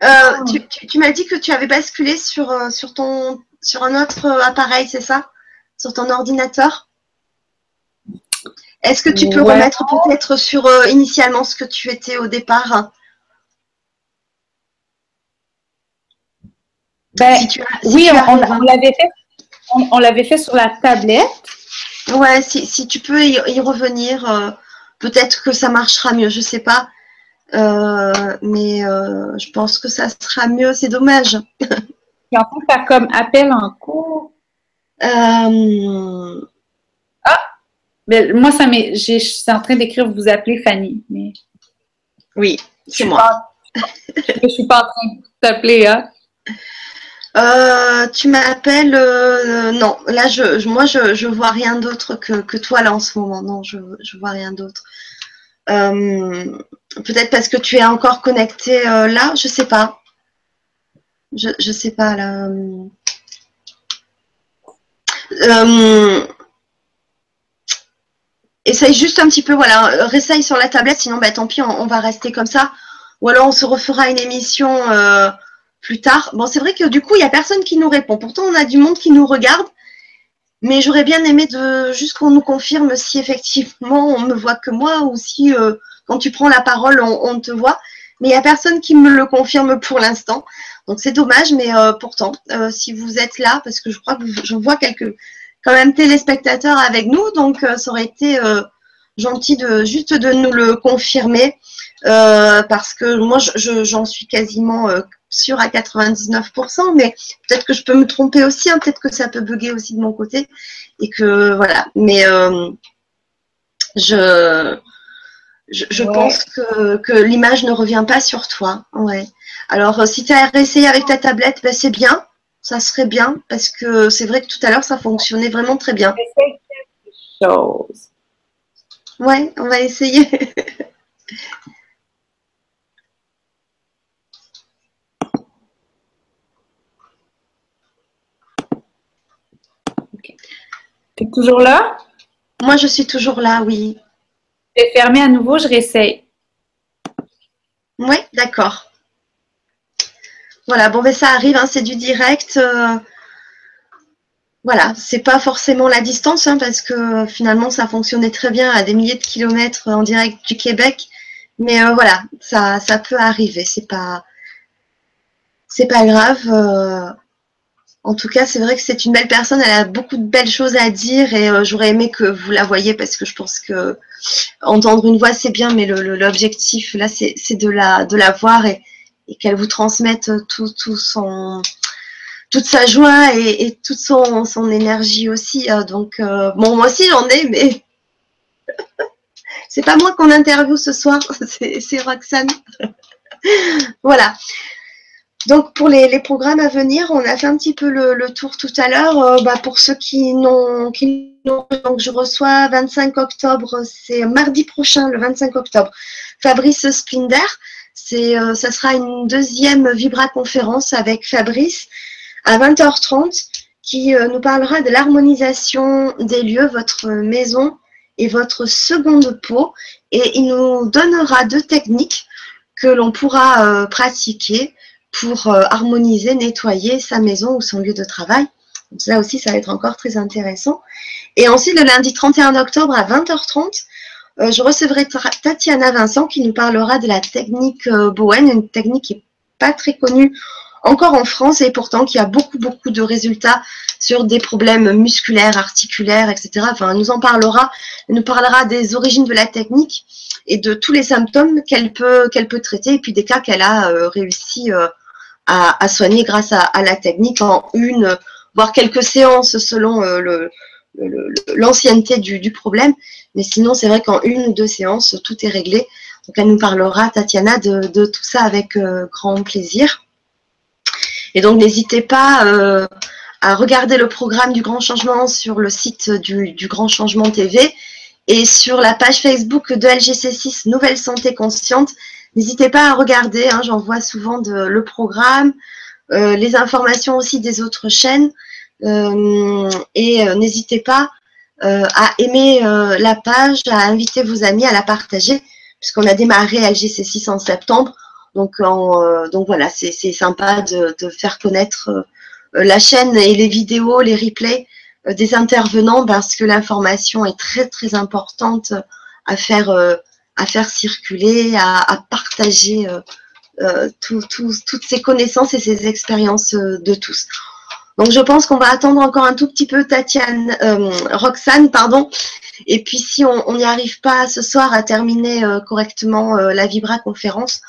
Ah, euh, tu, m'as dit que tu avais basculé sur, euh, sur, ton, sur un autre appareil, c'est ça? Sur ton ordinateur? Est-ce que tu peux remettre peut-être sur euh, initialement ce que tu étais au départ? Ben, Oui, on, l'avait fait, on, l'avait fait sur la tablette. Ouais, si, tu peux y, revenir, peut-être que ça marchera mieux, je sais pas. Euh, mais euh, je pense que ça sera mieux, c'est dommage. (laughs) Tu en train faire comme appel en cours. Euh, ah! Mais moi, ça m'est. Je suis en train d'écrire vous appelez Fanny. Mais... Oui, c'est moi. je ne suis pas en train de t'appeler, hein? Tu m'appelles non là je, moi je, je vois rien d'autre que, que, toi là en ce moment non je je vois rien d'autre euh, peut-être parce que tu es encore connecté euh, là, je sais pas. Je, je sais pas là. Euh, essaye juste un petit peu, voilà, réessaye sur la tablette, sinon bah, tant pis, on, va rester comme ça. Ou alors on se refera une émission plus tard. Bon, c'est vrai que du coup, il n'y a personne qui nous répond. Pourtant, on a du monde qui nous regarde. Mais j'aurais bien aimé de juste qu'on nous confirme si effectivement on me voit que moi ou si euh, quand tu prends la parole on, te voit. Mais il n'y a personne qui me le confirme pour l'instant. Donc c'est dommage, mais euh, pourtant, euh, si vous êtes là, parce que je crois que je vois quelques quand même téléspectateurs avec nous, donc ça aurait été gentil de juste de nous le confirmer. parce que moi j'en suis quasiment sûr à 99%, mais peut-être que je peux me tromper aussi, hein, peut-être que ça peut bugger aussi de mon côté, et que voilà. Mais euh, je, je, pense que, l'image ne revient pas sur toi. Ouais. Alors, euh, si tu as réessayé avec ta tablette, ben, c'est bien, ça serait bien, parce que c'est vrai que tout à l'heure, ça fonctionnait vraiment très bien. Ouais, on va essayer. (laughs) Tu es toujours là? Moi, je suis toujours là, oui. Je vais fermer à nouveau, je réessaye. Oui, d'accord. Voilà, bon, ben ça arrive, hein, c'est du direct. Euh, voilà, c'est pas forcément la distance, hein, parce que finalement, ça fonctionnait très bien à des milliers de kilomètres en direct du Québec. Mais euh, voilà, ça, ça peut arriver. C'est pas, c'est pas grave. Euh, en tout cas, c'est vrai que c'est une belle personne. Elle a beaucoup de belles choses à dire et j'aurais aimé que vous la voyiez parce que je pense que entendre une voix c'est bien, mais l'objectif là, c'est de la, voir et, qu'elle vous transmette tout, toute sa joie et, toute son, son, énergie aussi. Hein. Donc, euh, bon, moi aussi j'en ai, mais (laughs) c'est pas moi qu'on interviewe ce soir, (laughs) c'est Roxane. (laughs) voilà. Donc pour les, programmes à venir, on a fait un petit peu le, tour tout à l'heure. Euh, bah, pour ceux qui n'ont, donc je reçois 25 octobre, c'est mardi prochain, le 25 octobre, Fabrice Spinder. C'est, euh, ça sera une deuxième Vibra conférence avec Fabrice à 20h30 qui euh, nous parlera de l'harmonisation des lieux, votre maison et votre seconde peau. Et il nous donnera deux techniques que l'on pourra euh, pratiquer pour harmoniser, nettoyer sa maison ou son lieu de travail. Donc là aussi, ça va être encore très intéressant. Et ensuite, le lundi 31 octobre à 20h30, euh, je recevrai Tatiana Vincent qui nous parlera de la technique euh, Bowen, une technique qui n'est pas très connue encore en France et pourtant qui a beaucoup, beaucoup de résultats sur des problèmes musculaires, articulaires, etc. Enfin, elle nous en parlera, elle nous parlera des origines de la technique et de tous les symptômes qu'elle peut, qu'elle peut traiter et puis des cas qu'elle a euh, réussi à, soigner grâce à, la technique en une, voire quelques séances selon l'ancienneté du, du, problème. Mais sinon, c'est vrai qu'en une ou deux séances, tout est réglé. Donc, elle nous parlera, Tatiana, de, tout ça avec euh, grand plaisir. Et donc, n'hésitez pas euh, à regarder le programme du Grand Changement sur le site du, Grand Changement TV et sur la page Facebook de LGC6 Nouvelle Santé Consciente. N'hésitez pas à regarder, hein, j'envoie souvent le programme, euh, les informations aussi des autres chaînes. et n'hésitez pas euh, à aimer euh, la page, à inviter vos amis à la partager, puisqu'on a démarré LGC6 en septembre. Donc, euh, donc voilà, c'est sympa de, faire connaître la chaîne et les vidéos, les replays des intervenants, parce que l'information est très très importante à faire, à faire circuler, à, partager toutes ces connaissances et ces expériences de tous. Donc je pense qu'on va attendre encore un tout petit peu Tatiane, euh, Roxane, pardon. Et puis si on n'y arrive pas ce soir à terminer euh, correctement euh, la Vibra conférence,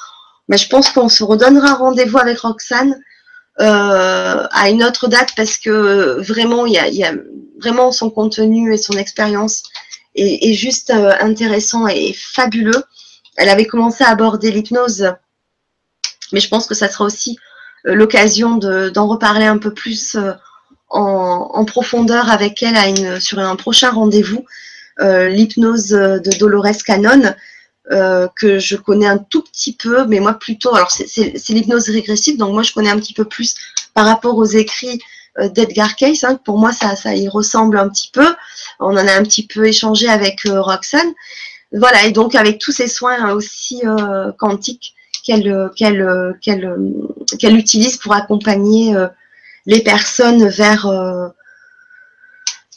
ben, je pense qu'on se redonnera rendez-vous avec Roxane à une autre date parce que vraiment, il y a, vraiment son contenu et son expérience est, juste intéressant et fabuleux. Elle avait commencé à aborder l'hypnose, mais je pense que ça sera aussi euh, l'occasion d'en reparler un peu plus euh, en, profondeur avec elle sur un prochain rendez-vous, euh, l'hypnose de Dolores Cannon, que je connais un tout petit peu, mais moi plutôt, alors c'est l'hypnose régressive, donc moi je connais un petit peu plus par rapport aux écrits d'Edgar Cayce. Hein, pour moi, ça, y ressemble un petit peu. On en a un petit peu échangé avec Roxane. Voilà, et donc avec tous ces soins aussi quantiques qu'elle utilise pour accompagner euh, les personnes vers euh,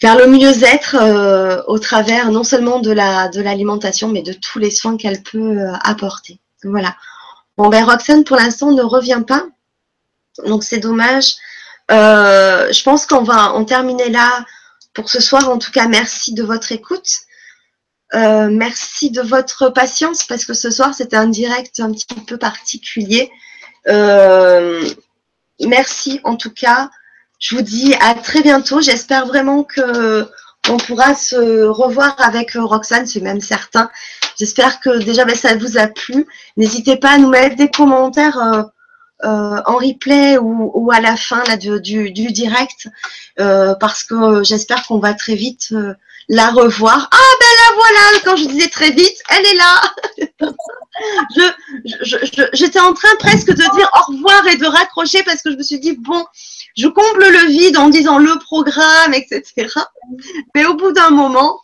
le mieux-être euh, au travers non seulement de l'alimentation mais de tous les soins qu'elle peut apporter. Voilà. Bon ben Roxane pour l'instant ne revient pas, donc c'est dommage. Je pense qu'on va en terminer là pour ce soir. En tout cas, merci de votre écoute. Euh, merci de votre patience parce que ce soir c'était un direct un petit peu particulier. Euh, merci en tout cas. Je vous dis à très bientôt. J'espère vraiment que on pourra se revoir avec Roxane, c'est même certain. J'espère que déjà ben, ça vous a plu. N'hésitez pas à nous mettre des commentaires euh, en replay ou, à la fin là, du, direct, parce que j'espère qu'on va très vite la revoir. Ah ben la voilà, quand je disais très vite, elle est là. (laughs) je, j'étais en train presque de dire au revoir et de raccrocher parce que je me suis dit, bon, je comble le vide en disant le programme, etc. Mais au bout d'un moment,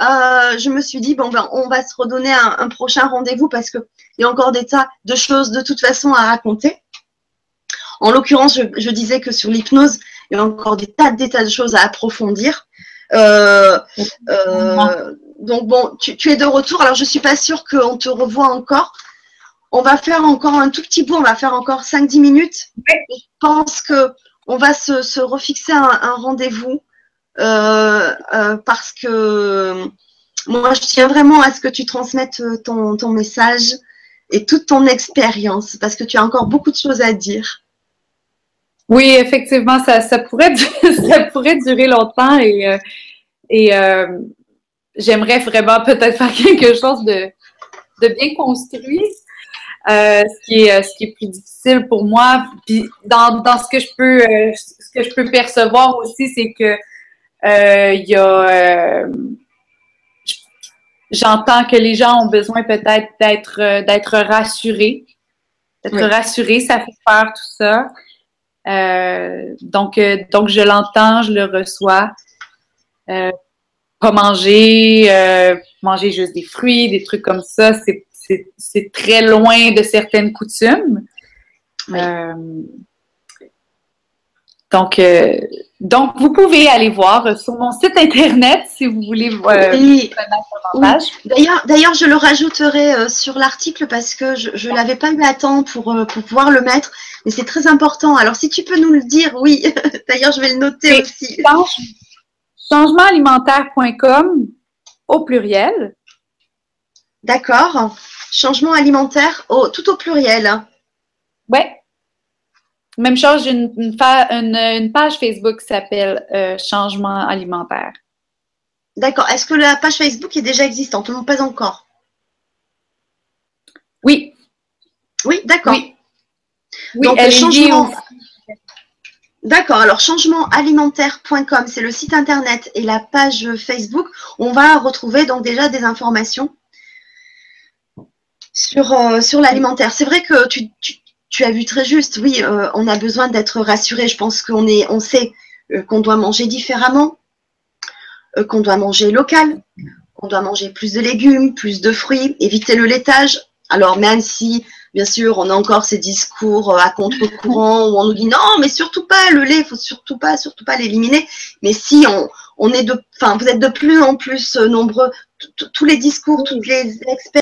euh, je me suis dit, bon, ben, on va se redonner un, prochain rendez-vous parce qu'il y a encore des tas de choses de toute façon à raconter. En l'occurrence, je, je, disais que sur l'hypnose, il y a encore des tas, des tas de choses à approfondir. Euh, euh, donc bon, tu, es de retour. Alors je suis pas sûre qu'on te revoit encore. On va faire encore un tout petit bout. On va faire encore 5-10 minutes. Je pense que on va se, refixer un, rendez-vous euh, parce que moi je tiens vraiment à ce que tu transmettes ton, ton message et toute ton expérience parce que tu as encore beaucoup de choses à dire. Oui, effectivement, ça, ça, pourrait, (laughs) ça pourrait durer longtemps et, euh, et euh, j'aimerais vraiment peut-être faire quelque chose de, de bien construit. Euh, ce, qui est, ce qui est plus difficile pour moi. Puis dans, dans ce que je peux ce que je peux percevoir aussi, c'est que il y a j'entends que les gens ont besoin peut-être d'être d'être rassurés. D'être rassurés, ça fait peur tout ça. Euh, donc, euh, donc, je l'entends, je le reçois. Euh, pas manger, manger juste des fruits, des trucs comme ça, c'est très loin de certaines coutumes. donc, donc, vous pouvez aller voir sur mon site internet si vous voulez voir oui. D'ailleurs, d'ailleurs, je le rajouterai sur l'article parce que je ne l'avais pas eu à temps pour, pour pouvoir le mettre. Mais c'est très important. Alors, si tu peux nous le dire, oui. (laughs) D'ailleurs, je vais le noter aussi. ChangementAlimentaire.com au pluriel. D'accord. Changement alimentaire au, tout au pluriel. Oui. Même chose, j'ai une, page Facebook qui s'appelle euh, Changement alimentaire. D'accord. Est-ce que la page Facebook est déjà existante? Non, pas encore. Oui. Oui, d'accord. Oui. Donc, changement... D'accord, alors changementAlimentaire.com, c'est le site internet et la page Facebook. On va retrouver donc déjà des informations sur, euh, sur l'alimentaire. C'est vrai que tu, as vu très juste, oui, euh, on a besoin d'être rassuré. Je pense qu'on est, on sait euh, qu'on doit manger différemment, qu'on doit manger local, qu'on doit manger plus de légumes, plus de fruits, éviter le laitage. Alors même si Bien sûr, on a encore ces discours euh, à contre-courant où on nous dit non, mais surtout pas le lait, faut surtout pas, surtout pas l'éliminer. Mais si on, on est de, enfin, vous êtes de plus en plus euh, nombreux, tous les discours, toutes les experts